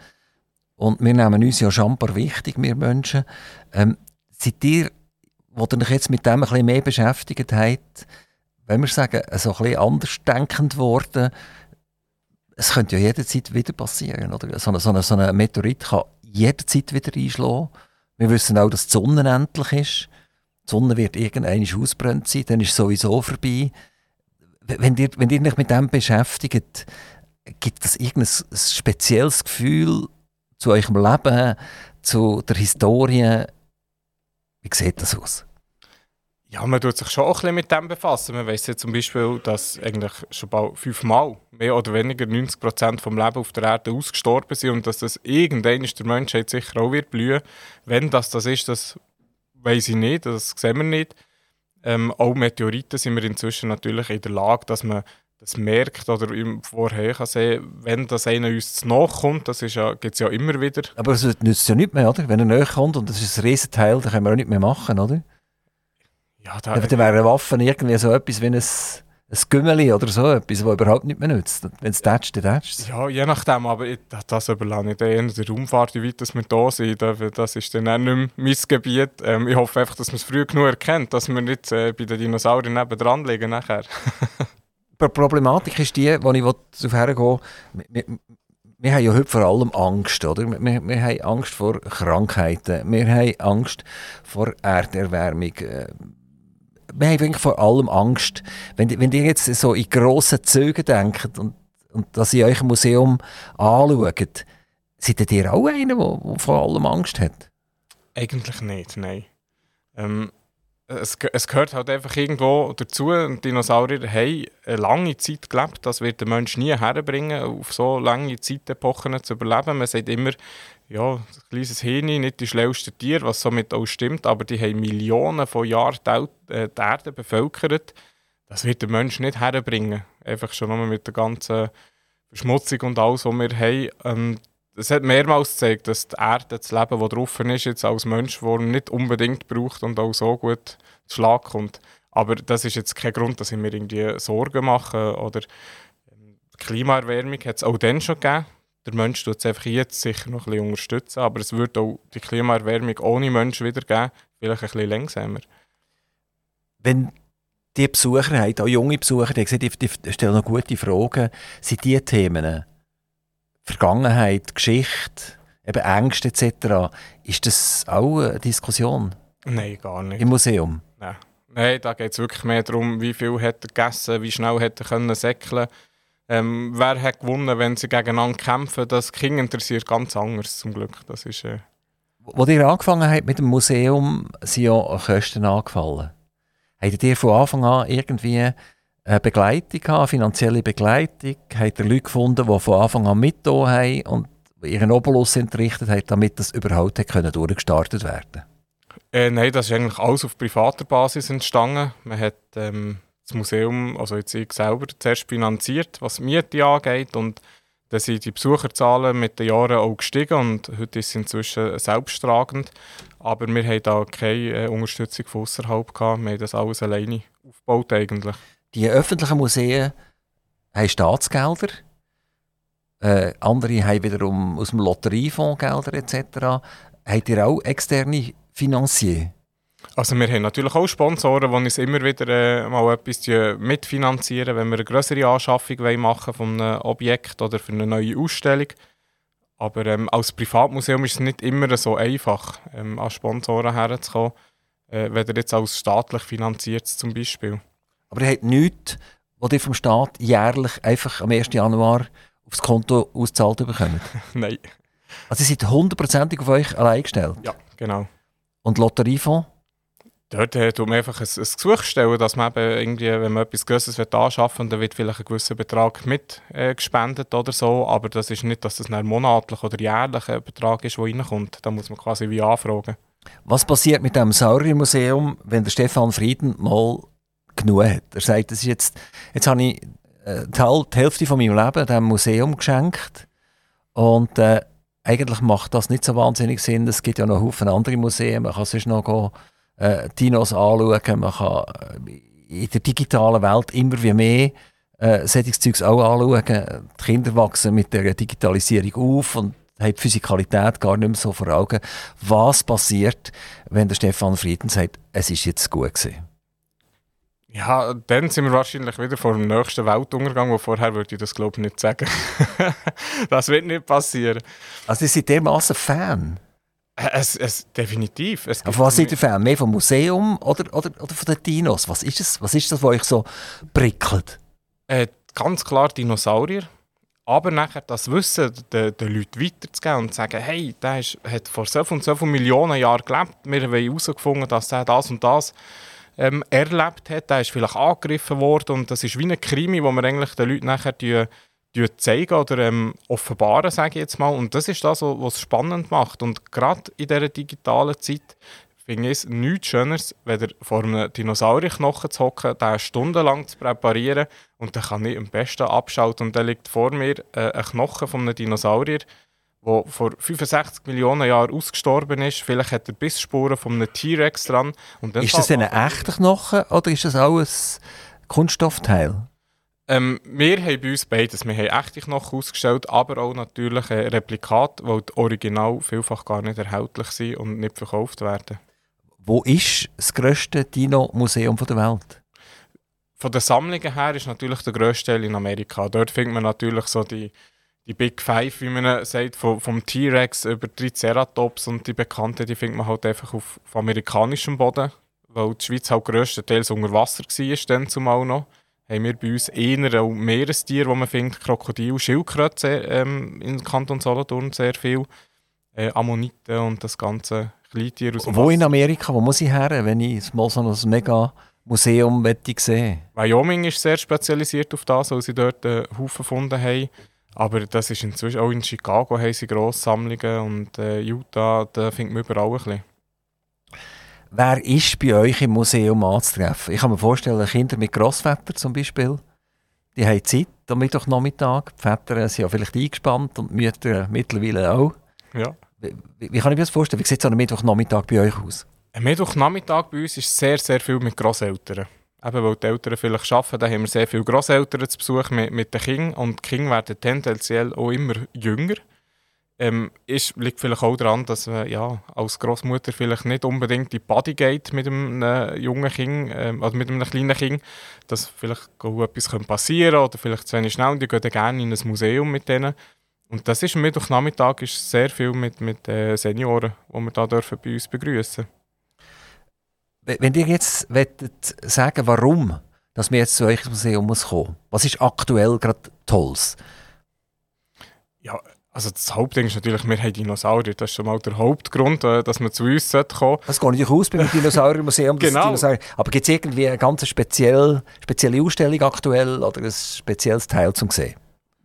Und wir nehmen uns ja schamper wichtig, wir Menschen. Ähm, seid ihr wo ihr euch jetzt mit dem ein bisschen mehr beschäftigt habt, wenn wir sagen, so ein bisschen anders denkend worden, es könnte ja jederzeit wieder passieren. Oder? So, ein so, so Meteorit kann jederzeit wieder einschlagen. Wir wissen auch, dass die Sonne endlich ist. Die Sonne wird irgendwann ausbrennt sein, dann ist es sowieso vorbei. Wenn ihr, wenn ihr euch mit dem beschäftigt, gibt es irgendein spezielles Gefühl zu eurem Leben, zu der Historie? Wie sieht das aus? Ja, man tut sich schon auch ein bisschen mit dem befassen. Man weiß ja zum Beispiel, dass eigentlich schon bald fünfmal mehr oder weniger 90 Prozent vom Leben auf der Erde ausgestorben sind und dass das irgendwann der Menschheit sicher auch wird blühen. Wenn das das ist, das weiß ich nicht, das sehen wir nicht. Ähm, auch Meteoriten sind wir inzwischen natürlich in der Lage, dass man das merkt oder Vorher kann sehen, wenn das einer uns nachkommt, das ja, gibt es ja immer wieder. Aber es nützt ja nicht mehr, oder? Wenn er näher kommt und das ist ein Riesenteil, dann können wir auch nicht mehr machen, oder? Ja, da, dann wäre eine Waffe irgendwie so etwas wie ein, ein Gümmeli oder so etwas, das überhaupt nicht mehr nützt. Wenn es tätscht, dann tätscht Ja, je nachdem, aber ich, das überlasse ich eher der Raumfahrt, wie weit wir da sind. Das ist dann auch nicht mehr mein Gebiet. Ähm, ich hoffe einfach, dass man es früh genug erkennt, dass wir nicht äh, bei den Dinosauriern nebendran liegen nachher. (laughs) Die Problematik ist die, wo ich darauf hergehe, wir, wir haben ja heute vor allem Angst, oder? Wir, wir haben Angst vor Krankheiten, wir haben Angst vor Erderwärmung. Wir haben eigentlich vor allem Angst, wenn, wenn ihr jetzt so in grossen Zügen denkt und, und dass ihr euch ein Museum anschaut, seid ihr auch einer, der vor allem Angst hat? Eigentlich nicht, nein. Ähm, es, es gehört halt einfach irgendwo dazu. Dinosaurier haben eine lange Zeit gelebt. Das wird der Mensch nie herbringen, auf so lange Zeitepochen zu überleben. Man sagt immer, ja, ein kleines Hirn, nicht die schlauesten Tiere, was somit auch stimmt, aber die haben Millionen von Jahren die, äh, die Erde bevölkert. Das wird der Mensch nicht herbringen. Einfach schon nur mit der ganzen Verschmutzung und alles, was wir haben. Ähm, es hat mehrmals gezeigt, dass die Erde, das Leben, das drauf ist, jetzt als Mensch, das nicht unbedingt braucht und auch so gut zu Schlag kommt. Aber das ist jetzt kein Grund, dass ich mir irgendwie Sorgen mache. Oder ähm, Klimaerwärmung hat es auch dann schon gegeben. Der Mensch tut es einfach jetzt sicher noch ein bisschen unterstützen, aber es wird auch die Klimaerwärmung ohne Mensch wieder geben, vielleicht ein bisschen langsamer. Wenn die Besucher haben, auch junge Besucher, die, gesagt, die, die stellen noch gute Fragen, sind diese Themen Vergangenheit, Geschichte, eben Ängste etc. Ist das auch eine Diskussion? Nein, gar nicht. Im Museum? Nein, Nein da geht es wirklich mehr darum, wie viel hat er gegessen, wie schnell hat er können säckeln ähm, wer hat gewonnen, wenn sie gegeneinander kämpfen. Das Kind interessiert ganz anders zum Glück. Das ist, äh Wo ihr angefangen habt mit dem Museum, sind ja Kosten angefallen. Habt ihr von Anfang an irgendwie eine Begleitung haben, finanzielle Begleitung? Habt ihr Leute gefunden, die von Anfang an mit haben und ihren Obolus entrichtet haben, damit das überhaupt können durchgestartet werden äh, Nein, das ist eigentlich alles auf privater Basis entstanden. Man hat ähm, das Museum, also jetzt ich selber, zuerst finanziert, was die Miete angeht und dann sind die Besucherzahlen mit den Jahren auch gestiegen und heute ist es inzwischen selbsttragend. Aber wir haben da keine äh, Unterstützung von außerhalb. Wir haben das alles alleine aufgebaut eigentlich. Die öffentlichen Museen haben Staatsgelder. Äh, andere haben wiederum aus dem Lotteriefonds Gelder etc. Habt ihr auch externe Finanzier? Also wir haben natürlich auch Sponsoren, die uns immer wieder äh, mal etwas mitfinanzieren, wenn wir eine größere Anschaffung machen von einem Objekt oder für eine neue Ausstellung. Aber ähm, als Privatmuseum ist es nicht immer so einfach, ähm, an Sponsoren herzukommen, äh, weder jetzt als staatlich finanziert zum Beispiel. Aber ihr habt nichts, was ihr vom Staat jährlich einfach am 1. Januar aufs Konto ausgezahlt bekommt? (laughs) Nein. Also ihr seid hundertprozentig auf euch allein gestellt? Ja, genau. Und Lotteriefonds? Dort äh, tut man einfach ein, ein Gesuch stellen, dass man eben irgendwie, wenn man etwas Größeres anschaffen will, dann wird vielleicht ein gewisser Betrag mit äh, oder so, aber das ist nicht, dass das ein monatlich oder jährlich ein Betrag ist, der reinkommt. Da muss man quasi wie anfragen. Was passiert mit dem Sauriermuseum, wenn der Stefan Frieden mal genug hat? Er sagt, das ist jetzt, jetzt habe ich äh, die Hälfte von meinem Leben dem Museum geschenkt und äh, eigentlich macht das nicht so wahnsinnig Sinn. Es gibt ja noch Haufen andere Museen, man kann sonst noch gehen, äh, Dinos anschauen. Man kann äh, in der digitalen Welt immer wie mehr äh, solches Zeugs auch anschauen. Die Kinder wachsen mit der Digitalisierung auf und haben die Physikalität gar nicht mehr so vor Augen. Was passiert, wenn der Stefan Frieden sagt, es ist jetzt gut gewesen? Ja, dann sind wir wahrscheinlich wieder vor dem nächsten Weltuntergang, wo vorher würde ich das glaube ich nicht sagen. (laughs) das wird nicht passieren. Also Sie sind dermaßen Fan? Es, es, definitiv. Es Aber was seid ihr Fan? Mehr vom Museum oder, oder, oder von den Dinos? Was ist, es? was ist das, was euch so prickelt? Äh, ganz klar Dinosaurier. Aber nachher das Wissen den, den Leuten weiterzugeben und zu sagen, hey, der ist, hat vor so und so vielen Millionen Jahren gelebt. Wir haben herausgefunden, dass er das und das ähm, erlebt hat. Der ist vielleicht angegriffen worden und das ist wie ein Krimi, wo wir eigentlich den Leuten nachher die, zeigen oder ähm, offenbaren, sage ich jetzt mal. Und das ist das, was es spannend macht. Und gerade in dieser digitalen Zeit finde ich es nichts Schöneres, weder vor einem Dinosaurierknochen zu hocken, den stundenlang zu präparieren und dann kann ich am besten abschalten. Und dann liegt vor mir äh, ein Knochen von einem Dinosaurier, der vor 65 Millionen Jahren ausgestorben ist. Vielleicht hat er Bissspuren von einem T-Rex dran. Ist das ein echter Knochen oder ist das ein Kunststoffteil? Ähm, wir haben bei uns beides. Wir haben echte Knochen ausgestellt, aber auch natürlich ein Replikat, weil die Original vielfach gar nicht erhältlich sind und nicht verkauft werden. Wo ist das grösste Dino-Museum der Welt? Von den Sammlungen her ist natürlich der grösste Teil in Amerika. Dort findet man natürlich so die, die Big Five, wie man sagt, vom, vom T-Rex über Triceratops und die Bekannten, die findet man halt einfach auf, auf amerikanischem Boden, weil die Schweiz halt grösstenteils unter Wasser war, dann zumal noch haben wir bei uns eher auch Meerestiere, die man findet, Krokodil, Schildkröte ähm, im Kanton Solothurn sehr viel, äh, Ammoniten und das ganze Kleintier aus dem Wo Wasser. in Amerika, wo muss ich her, wenn ich mal so ein mega Museum sehen Wyoming ist sehr spezialisiert auf das, weil sie dort einen Haufen gefunden haben. Aber das ist inzwischen auch in Chicago haben sie grosse Sammlungen und äh, Utah, da findet man überall ein bisschen. Wer ist bei euch im Museum anzutreffen? Ich kann mir vorstellen, Kinder mit Grossvätern zum Beispiel, die haben Zeit am Mittwochnachmittag. Die Väter sind ja vielleicht eingespannt und die Mütter mittlerweile auch. Ja. Wie, wie, kann ich mir das vorstellen? Wie sieht so ein Mittwochnachmittag bei euch aus? Ein Mittwochnachmittag bei uns ist sehr, sehr viel mit Grosseltern. Eben, weil die Eltern vielleicht arbeiten, da haben wir sehr viele Grosseltern zu Besuch mit, mit den Kindern. Und die Kinder werden tendenziell auch immer jünger. Ähm, ist, liegt vielleicht auch daran, dass man ja, als Großmutter vielleicht nicht unbedingt die Body geht mit einem äh, jungen Kind, äh, also mit einem kleinen Kind, dass vielleicht etwas passieren könnte oder vielleicht zu wenig schnell und die gehen gerne in ein Museum mit denen. Und das ist am Mittwochnachmittag ist sehr viel mit, mit äh, Senioren, die wir da dürfen bei uns begrüßen. Wenn ihr jetzt sagen warum dass wir jetzt zu euch ins Museum kommen muss, was ist aktuell gerade Tolles? Also das Hauptding ist natürlich, wir haben Dinosaurier. Das ist schon mal der Hauptgrund, äh, dass man zu uns kommen sollte. Das geht natürlich aus beim Dinosauriermuseum. genau. Dinosaurier. Aber gibt es irgendwie eine ganz spezielle, spezielle Ausstellung aktuell oder ein spezielles Teil zum sehen?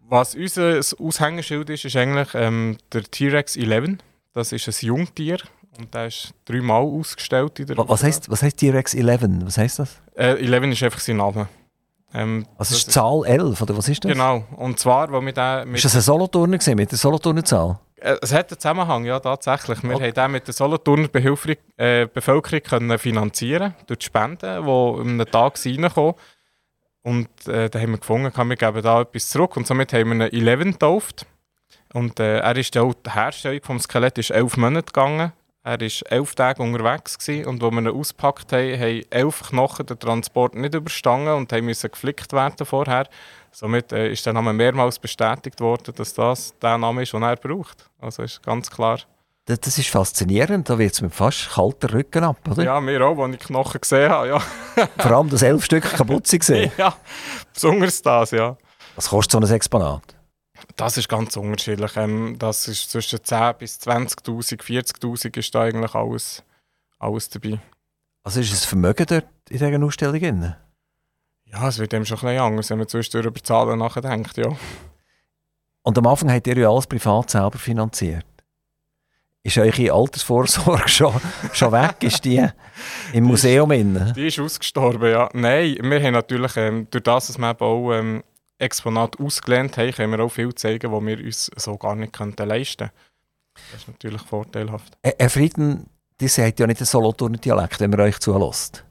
Was unser Aushängeschild ist, ist eigentlich ähm, der T-Rex 11. Das ist ein Jungtier und der ist dreimal ausgestellt. In der was, heißt, was heißt T-Rex 11? Was heißt das? Äh, 11 ist einfach sein Name. Ähm, also ist Zahl 11, oder was ist das? Genau, und zwar, wo wir den... Mit ist das ein Solothurner gesehen, mit der Solothurner Zahl? Äh, es hat einen Zusammenhang, ja, tatsächlich. Wir okay. haben den mit der Solothurner äh, Bevölkerung können finanzieren durch die Spenden, die einem Tag reinkommen. Und äh, da haben wir gefunden, wir geben da etwas zurück. Und somit haben wir einen Eleven getauft. Und äh, er ist auch, die Herstellung des Skelett ist elf Monate gegangen. Er war elf Tage unterwegs gewesen, und als wir ihn ausgepackt haben, haben elf Knochen den Transport nicht überstanden und haben müssen geflickt werden vorher. Somit äh, ist der Name mehrmals bestätigt worden, dass das der Name ist, den er braucht. Also ist ganz klar. Das, das ist faszinierend, da wird es mit fast kalter Rücken ab, oder? Ja, mir auch, als ich Knochen gesehen habe, ja. (laughs) Vor allem, dass elf Stück kaputt waren. (laughs) ja, besonders das, ja. Was kostet so ein Exponat? Das ist ganz unterschiedlich. Ähm, das ist zwischen 10.000 bis 20.000, 40.000 ist da eigentlich alles, alles dabei. Also ist es Vermögen dort in dieser Ausstellung drin? Ja, es wird dem schon ein bisschen anders, wenn man zwischendurch über Zahlen nachdenkt, ja. Und am Anfang habt ihr ja alles privat selber finanziert. Ist eure Altersvorsorge (laughs) schon, schon weg? Ist die im Museum drin? Die ist ausgestorben, ja. Nein, wir haben natürlich, ähm, durch das, dass wir auch ähm, Exponate ausgelernt haben, können wir auch viel zeigen, was wir uns so gar nicht könnten leisten könnten. Das ist natürlich vorteilhaft. Herr Frieden, ihr seid ja nicht ein Solothurner Dialekt, wenn man euch zulässt.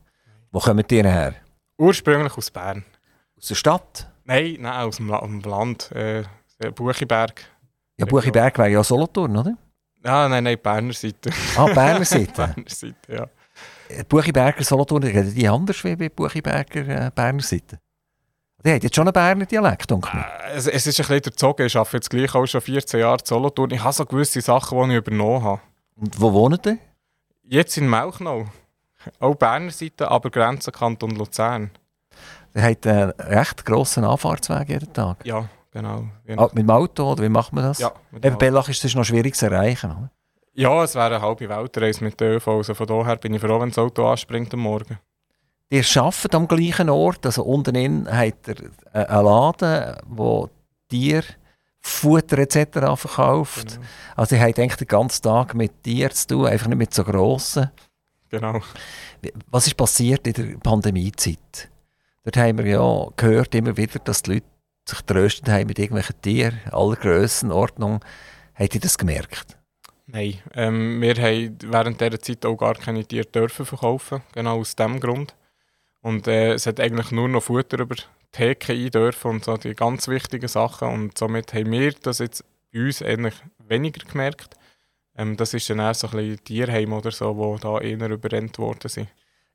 Wo kommt ihr her? Ursprünglich aus Bern. Aus der Stadt? Nein, nein aus dem, La Land. Äh, Buchiberg. Ja, Buchiberg wäre ja Solothurn, oder? Ja, nein, nein, Berner Seite. Ah, Berner Seite? (laughs) Berner Seite, ja. Buchiberger Solothurn, reden die anders wie bei Buchiberger äh, Berner Seite? Die hat jetzt schon einen Berner Dialekt, denke äh, es, es ist ein bisschen erzogen. Ich arbeite jetzt gleich auch schon 14 Jahre in Solothurn. Ich habe so gewisse Sachen, die ich übernommen habe. Und wo wohnt ihr? Jetzt in Melchnau. Auch Berner Seite, aber Grenzenkanton Luzern. Der hat einen recht grossen Anfahrtsweg jeden Tag. Ja, genau. Ah, mit dem Auto, oder wie macht man das? Ja, mit Eben Bellach ist es noch schwierig zu erreichen. Oder? Ja, es wäre eine halbe Weltreise mit der ÖV. Also von daher bin ich froh, wenn das Auto anspringt am Morgen. Ihr arbeitet am gleichen Ort, also unten in habt ihr einen Laden, wo Tier, Futter etc. verkauft. Genau. Also ihr habt eigentlich den ganzen Tag mit Tieren zu tun, einfach nicht mit so grossen. Genau. Was ist passiert in der Pandemiezeit? Dort haben wir ja gehört immer wieder, dass die Leute sich tröstet haben mit irgendwelchen Tieren, aller Grössenordnung. Habt ihr das gemerkt? Nein, ähm, wir haben während dieser Zeit auch gar keine Tiere dürfen verkaufen, genau aus diesem Grund. Und äh, es hat eigentlich nur noch Futter über die Theke ein dürfen und so die ganz wichtigen Sachen. Und somit haben wir das jetzt bei uns eigentlich weniger gemerkt. Ähm, das ist dann eher so ein bisschen Tierheim oder so, wo da eher überrennt worden sind.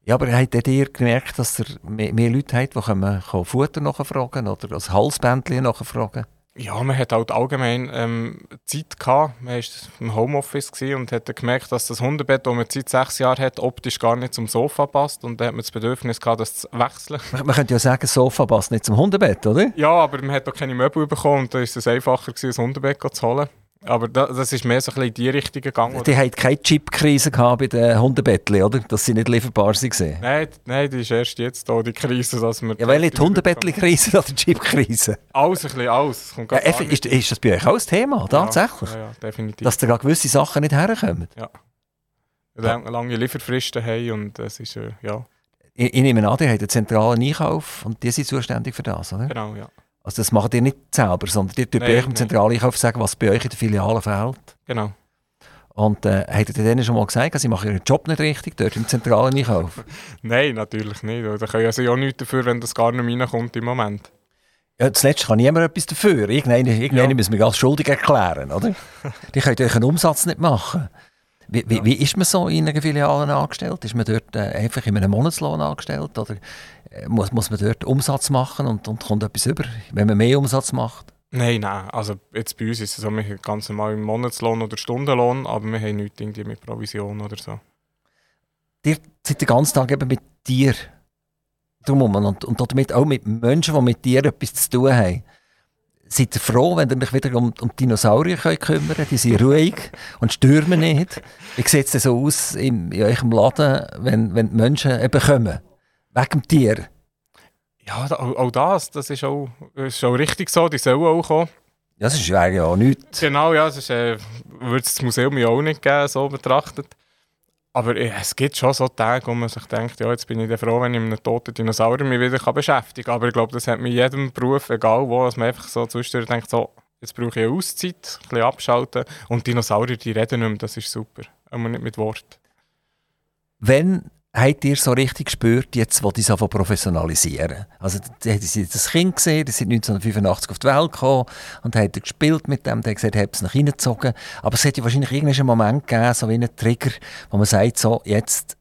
Ja, aber habt ihr gemerkt, dass ihr mehr, mehr Leute habt, die können, können Futter nachfragen oder das Halsbändchen nachfragen? Ja, man hat halt allgemein ähm, Zeit gehabt. Man war im Homeoffice und hat gemerkt, dass das Hundebett, das man seit sechs Jahren hat, optisch gar nicht zum Sofa passt. Und dann hat man das Bedürfnis gehabt, das zu wechseln. Man, könnte ja sagen, das Sofa passt nicht zum Hundebett, oder? Ja, aber man hat auch keine Möbel bekommen und da ist es einfacher gewesen, ein Hundebett zu holen. Aber das, das ist mehr so ein bisschen in die Richtung gegangen. Die hatten keine Chip-Krise bei den Hundebettchen, oder? Dass sie nicht lieferbar waren? Nein, nein, die ist erst jetzt da, die Krise, dass wir... Ja, welche die Hundebettchen-Krise (laughs) oder die Chip-Krise? Alles, ein bisschen alles. Ja, ist, ist, das bei euch auch ein Thema, tatsächlich? Ja, ja, definitiv. Dass da gewisse Sachen nicht herkommen? Ja. Lang, lange Lieferfristen haben und es ist, äh, ja... Ich, ich nehme an, die haben einen zentralen Einkauf und die sind zuständig für das, oder? Genau, ja. Also das macht ihr nicht selber, sondern ihr tut bei euch im Zentraleinkauf sagen, was bei euch in der Filiale fehlt. Genau. Und äh, habt ihr denen schon mal gesagt, sie machen ihren Job nicht richtig dort im zentralen Einkauf? (laughs) Nein, natürlich nicht. Da können ja sie auch nichts dafür, wenn das gar nicht reinkommt im Moment. Ja, zuletzt kann niemand etwas dafür. Irgendwann, irgendwann ja. müssen wir als schuldig erklären, oder? (laughs) Die können euch einen Umsatz nicht machen. Wie, wie, wie, ist man so in einer Filiale angestellt? Ist man dort äh, einfach in einem Monatslohn angestellt? Oder muss, muss man dort Umsatz machen und, und kommt etwas über, wenn man mehr Umsatz macht? Nein, nein. Also jetzt bei uns ist es so, wir haben ganz normal im Monatslohn oder Stundenlohn, aber wir haben nichts irgendwie mit Provision oder so. Ihr seid den ganzen Tag eben mit dir drum und, und damit auch mit Menschen, die mit dir etwas zu tun haben. Seid ihr froh, wenn ihr euch wieder um, um Dinosaurier könnt kümmern könnt? Die sind ruhig (laughs) und stürmen nicht. Wie sieht es denn so aus in, in eurem Laden, wenn, wenn die Menschen eben kommen? Wegen dem Tier? Ja, auch, auch das, das ist auch, ist auch richtig so. Die sollen auch kommen. Ja, das ist eigentlich auch nichts. Genau, ja, es äh, würde das Museum ja auch nicht geben, so betrachtet. Aber äh, es gibt schon so Tage, wo man sich denkt, ja, jetzt bin ich froh, wenn ich mit einem toten Dinosaurier mich wieder kann beschäftigen kann. Aber ich glaube, das hat mit jedem Beruf, egal wo, dass man einfach so zwischendurch denkt, so, jetzt brauche ich eine Auszeit, ein bisschen abschalten. Und Dinosaurier, die reden nicht mehr, das ist super. Aber nicht mit Wort. Wenn habt ihr so richtig gespürt, jetzt wo die so professionalisieren? Also, haben sie das Kind gesehen, das sind 1985 auf die Welt gekommen und haben gespielt mit dem, der hat gesagt, habt es nach reingezogen. Aber es hat ja wahrscheinlich irgendeinen Moment gegeben, so wie einen Trigger, wo man sagt, so, jetzt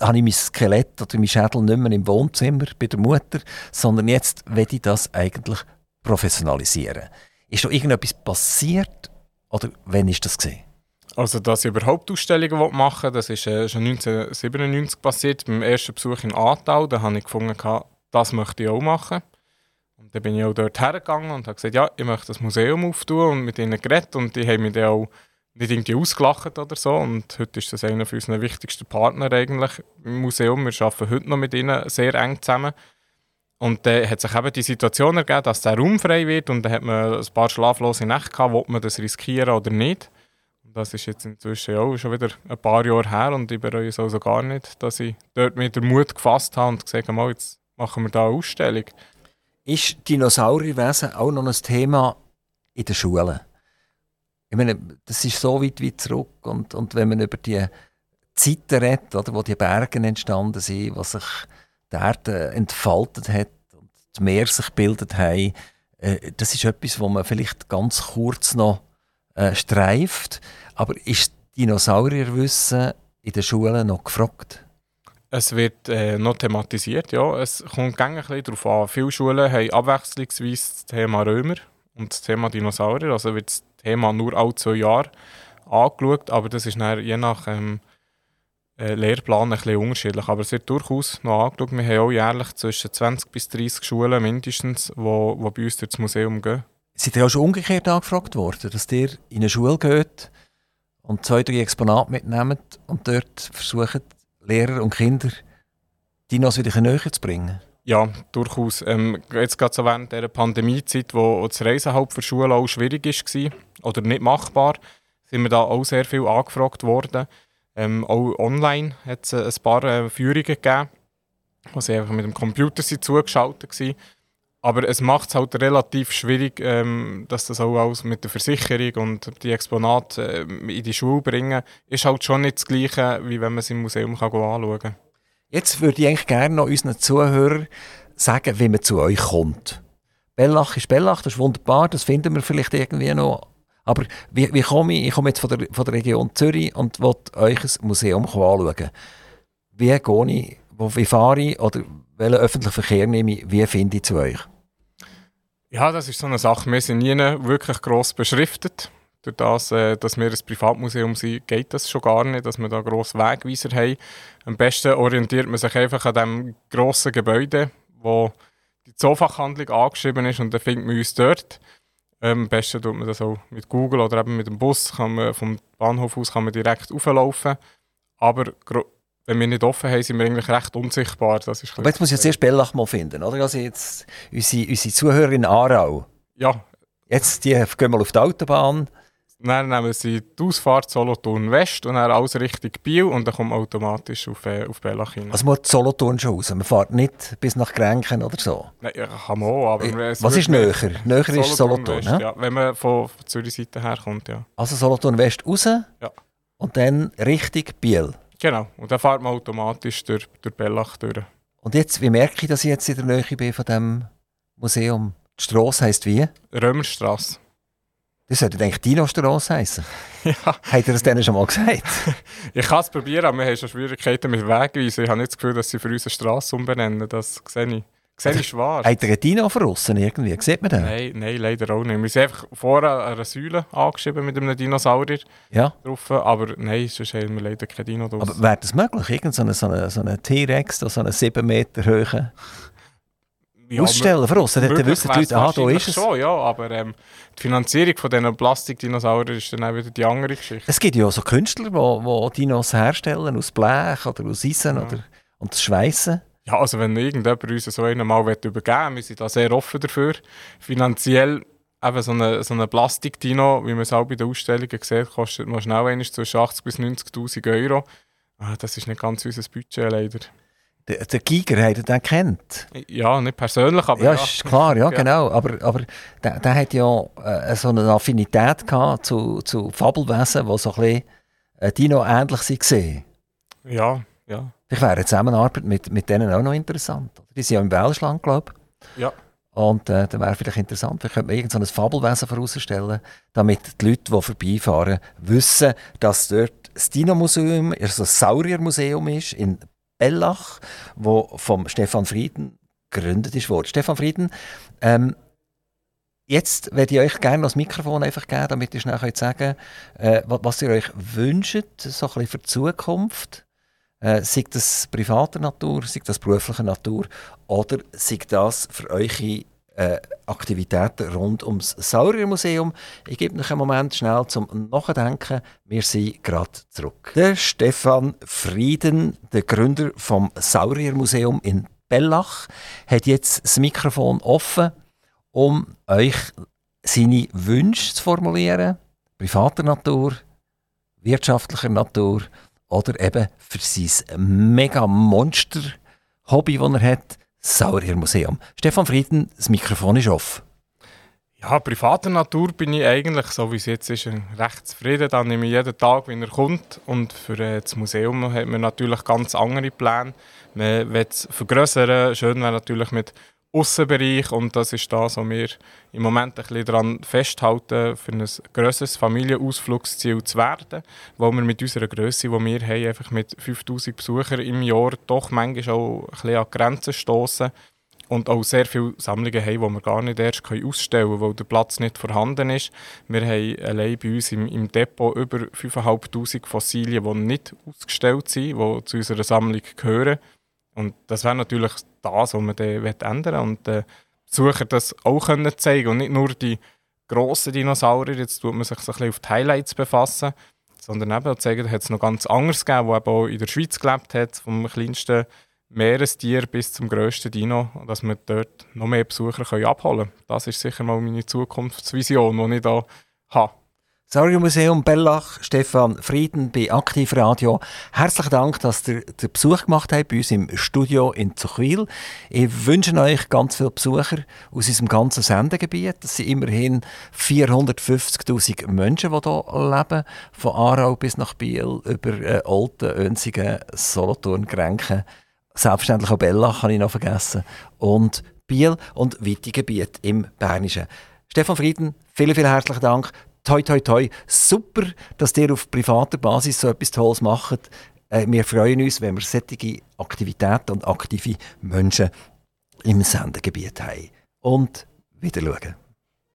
habe ich mein Skelett oder mein Schädel nicht mehr im Wohnzimmer bei der Mutter, sondern jetzt will ich das eigentlich professionalisieren. Ist da irgendetwas passiert oder wann ist das gesehen? Also, dass ich überhaupt Ausstellungen machen will, das ist äh, schon 1997 passiert, beim ersten Besuch in Aargau. Da habe ich gefunden, das möchte ich auch machen. Und dann bin ich auch dort hergegangen und habe gesagt, ja, ich möchte das Museum auftun und mit ihnen geredet. Und die haben mich dann auch nicht irgendwie ausgelacht oder so. Und heute ist das einer unserer wichtigsten Partner eigentlich im Museum. Wir arbeiten heute noch mit ihnen sehr eng zusammen. Und dann hat sich eben die Situation ergeben, dass der Raum frei wird und dann hat man ein paar schlaflose Nächte gehabt, ob man das riskieren oder nicht. Das ist jetzt inzwischen auch schon wieder ein paar Jahre her und ich bereue es also gar nicht, dass ich dort mit den Mut gefasst habe und gesagt habe, jetzt machen wir da eine Ausstellung. Ist Dinosaurierwesen auch noch ein Thema in den Schulen? Ich meine, das ist so weit, weit zurück und, und wenn man über die Zeiten redet, wo die Berge entstanden sind, wo sich die Erde entfaltet hat und das Meer sich gebildet hat, äh, das ist etwas, wo man vielleicht ganz kurz noch äh, streift. Aber ist Dinosaurierwissen in den Schulen noch gefragt? Es wird äh, noch thematisiert, ja. Es kommt ein bisschen darauf an. Viele Schulen haben abwechslungsweise das Thema Römer und das Thema Dinosaurier. Also wird das Thema nur alle zwei Jahre angeschaut, aber das ist dann je nach ähm, äh, Lehrplan ein bisschen unterschiedlich. Aber es wird durchaus noch angeschaut. Wir haben auch jährlich zwischen 20 bis 30 Schulen mindestens, die wo, wo bei uns durchs Museum gehen. Seid ihr auch schon umgekehrt angefragt worden, dass ihr in eine Schule geht und zwei, drei Exponate mitnehmt und dort versucht, Lehrer und Kinder Dinos wieder näher zu bringen? Ja, durchaus. Ähm, jetzt gerade so während dieser Pandemiezeit, wo das Reisen halt für Schulen auch schwierig war oder nicht machbar, sind wir da auch sehr viel angefragt worden. Ähm, auch online hat es ein paar äh, Führungen gegeben, wo sie einfach mit dem Computer sind zugeschaltet waren. Aber es macht es halt relativ schwierig, ähm, dass das auch alles mit der Versicherung und die Exponate äh, in die Schule bringen, ist halt schon nicht das Gleiche, wie wenn man es im Museum kann anschauen kann. Jetzt würde ich eigentlich gerne noch unseren Zuhörern sagen, wie man zu euch kommt. Bellach ist Bellach, das ist wunderbar, das finden wir vielleicht irgendwie noch. Aber wie, wie komme ich? Ich komme jetzt von der, von der Region Zürich und will euch ein Museum anschauen. Wie gehe ich? Wie fahre ich? Oder welchen öffentlichen Verkehr nehme ich? Wie finde ich zu euch? Ja, das ist so eine Sache. Wir sind nie wirklich gross beschriftet. Durch das, äh, dass wir ein Privatmuseum sind, geht das schon gar nicht, dass wir da grosse Wegweiser haben. Am besten orientiert man sich einfach an dem grossen Gebäude, wo die Zoofachhandlung angeschrieben ist und dann findet man uns dort. Ähm, am besten tut man das auch mit Google oder eben mit dem Bus. Kann man, vom Bahnhof aus kann man direkt auflaufen. Aber wenn wir nicht offen haben, sind wir eigentlich recht unsichtbar. Das ist Aber jetzt muss ich jetzt erst Bellach mal finden, oder? Also jetzt unsere, unsere Zuhörer in Aarau. Ja. Jetzt die gehen mal auf die Autobahn. Dann nehmen sie die Ausfahrt Solothurn West und dann alles Richtung Biel und dann kommt man automatisch auf, äh, auf Bellach hin. Also man hat Solothurn schon raus, man fährt nicht bis nach Grenken oder so? Nein, ja, kann man auch, aber... Äh, was ist näher? Näher ist Solothurn, West, ja? Wenn man von, von Zürich-Seite herkommt, ja. Also Solothurn West raus ja. und dann Richtung Biel? Genau, und dann fährt man automatisch durch, durch Bellach durch. Und jetzt, wie merke ich, dass ich jetzt in der Nähe bin von diesem Museum? Die Strasse heisst wie? Römerstrasse. Das sollte eigentlich Dino-Strasse heißen. (laughs) ja. Habt ihr das denen schon mal gesagt? (laughs) ich kann es probieren, aber wir haben schon Schwierigkeiten mit Wegweisen. Ich habe nicht das Gefühl, dass sie für uns eine Strasse umbenennen. Das sehe ich. Sehe ich schwarz. Hat er einen Dino verrissen irgendwie? Sieht man den? Nein, nein, leider auch nicht. Wir sind einfach vorher eine Säule angeschrieben mit einem Dinosaurier ja. drauf, aber nein, sonst haben wir leider kein Dino drauf. Aber wäre das möglich? Irgend so eine, so eine, so eine T-Rex, so eine 7 Meter hohe ja, Ausstellen verrissen? Dann wissen die Leute, ah, da ist es. Schon, ja, aber ähm, die Finanzierung von diesen Plastikdinosauriern ist dann auch wieder die andere Geschichte. Es gibt ja auch so Künstler, die, Dinos herstellen aus Blech oder aus Eisen ja. oder, und Schweissen. Ja, also wenn irgendjemand uns so einen mal übergeben wir sind da sehr offen dafür. Finanziell eben so eine, so eine Plastik-Dino, wie man es auch bei den Ausstellungen sieht, kostet mal schnell einmal zwischen 80.000 bis 90'000 Euro. Ah, das ist nicht ganz unser Budget leider. Der, der Giger, hat er den kennt? Ja, nicht persönlich, aber ja. Ja, ist klar, ja, ja. genau. Aber, aber der, der hat ja äh, so eine Affinität gehabt zu, zu Fabelwesen, die so ein bisschen äh, Dino ähnlich waren. Ja, ja. Vielleicht wäre eine Zusammenarbeit mit, mit denen auch noch interessant. Die sind ja im Welschland, glaube ich. Ja. Und äh, dann wäre vielleicht interessant, vielleicht könnte man irgendein so Fabelwesen vorausstellen, damit die Leute, die vorbeifahren, wissen, dass dort das Dino-Museum, also das Sauriermuseum ist in Bellach, wo vom Stefan Frieden gegründet ist worden. Stefan Frieden, ähm, jetzt werde ich euch gerne das Mikrofon einfach geben, damit ihr schnell könnt sagen äh, was ihr euch wünscht, so ein bisschen für die Zukunft. Äh, sei das privater Natur, sei das beruflicher Natur oder sei das für eure äh, Aktivitäten rund ums Sauriermuseum. Ich gebe noch einen Moment schnell zum Nachdenken. Wir sind gerade zurück. Der Stefan Frieden, der Gründer vom Sauriermuseum in Bellach, hat jetzt das Mikrofon offen, um euch seine Wünsche zu formulieren. Privater Natur, wirtschaftlicher Natur oder eben für sein mega Monster-Hobby, das er hat, Sauriermuseum. Stefan Frieden, das Mikrofon ist offen. Ja, privater Natur bin ich eigentlich, so wie es jetzt ist, recht zufrieden. Da nehme ich jeden Tag, wenn er kommt. Und für äh, das Museum hat man natürlich ganz andere Pläne. Man will es vergrößern. Schön wäre natürlich mit Aussenbereich und das ist das, was wir im Moment ein bisschen daran festhalten, für ein grösseres Familienausflugsziel zu werden, wo wir mit unserer Größe, die wir haben, einfach mit 5000 Besuchern im Jahr doch manchmal auch ein bisschen an Grenzen stoßen und auch sehr viele Sammlungen haben, die wir gar nicht erst ausstellen können, weil der Platz nicht vorhanden ist. Wir haben allein bei uns im, im Depot über 5500 Fossilien, die nicht ausgestellt sind, die zu unserer Sammlung gehören. Und das wäre natürlich das, was man dann ändern und äh, Besucher das auch können zeigen und nicht nur die grossen Dinosaurier, jetzt tut man sich so ein bisschen auf die Highlights befassen, sondern eben zeigen, dass es noch ganz anderes gegeben, wo eben auch in der Schweiz gelebt hat, vom kleinsten Meerestier bis zum grössten Dino, dass wir dort noch mehr Besucher können abholen können. Das ist sicher mal meine Zukunftsvision, die ich da habe. Museum Bellach, Stefan Frieden bei Aktivradio. Herzlichen Dank, dass ihr den Besuch gemacht habt bei uns im Studio in Zuchwil. Ich wünsche euch ganz viele Besucher aus unserem ganzen Sendegebiet. Das sind immerhin 450.000 Menschen, die hier leben. Von Aarau bis nach Biel, über äh, Olten, Önsigen, Solothurn, Grenken. Selbstverständlich auch Bellach, habe ich noch vergessen. Und Biel und weite Gebiete im Bernischen. Stefan Frieden, vielen, vielen herzlichen Dank toi, toi, toi, super, dass ihr auf privater Basis so etwas Tolles macht. Äh, wir freuen uns, wenn wir solche Aktivitäten und aktive Menschen im Sendegebiet haben. Und wieder schauen.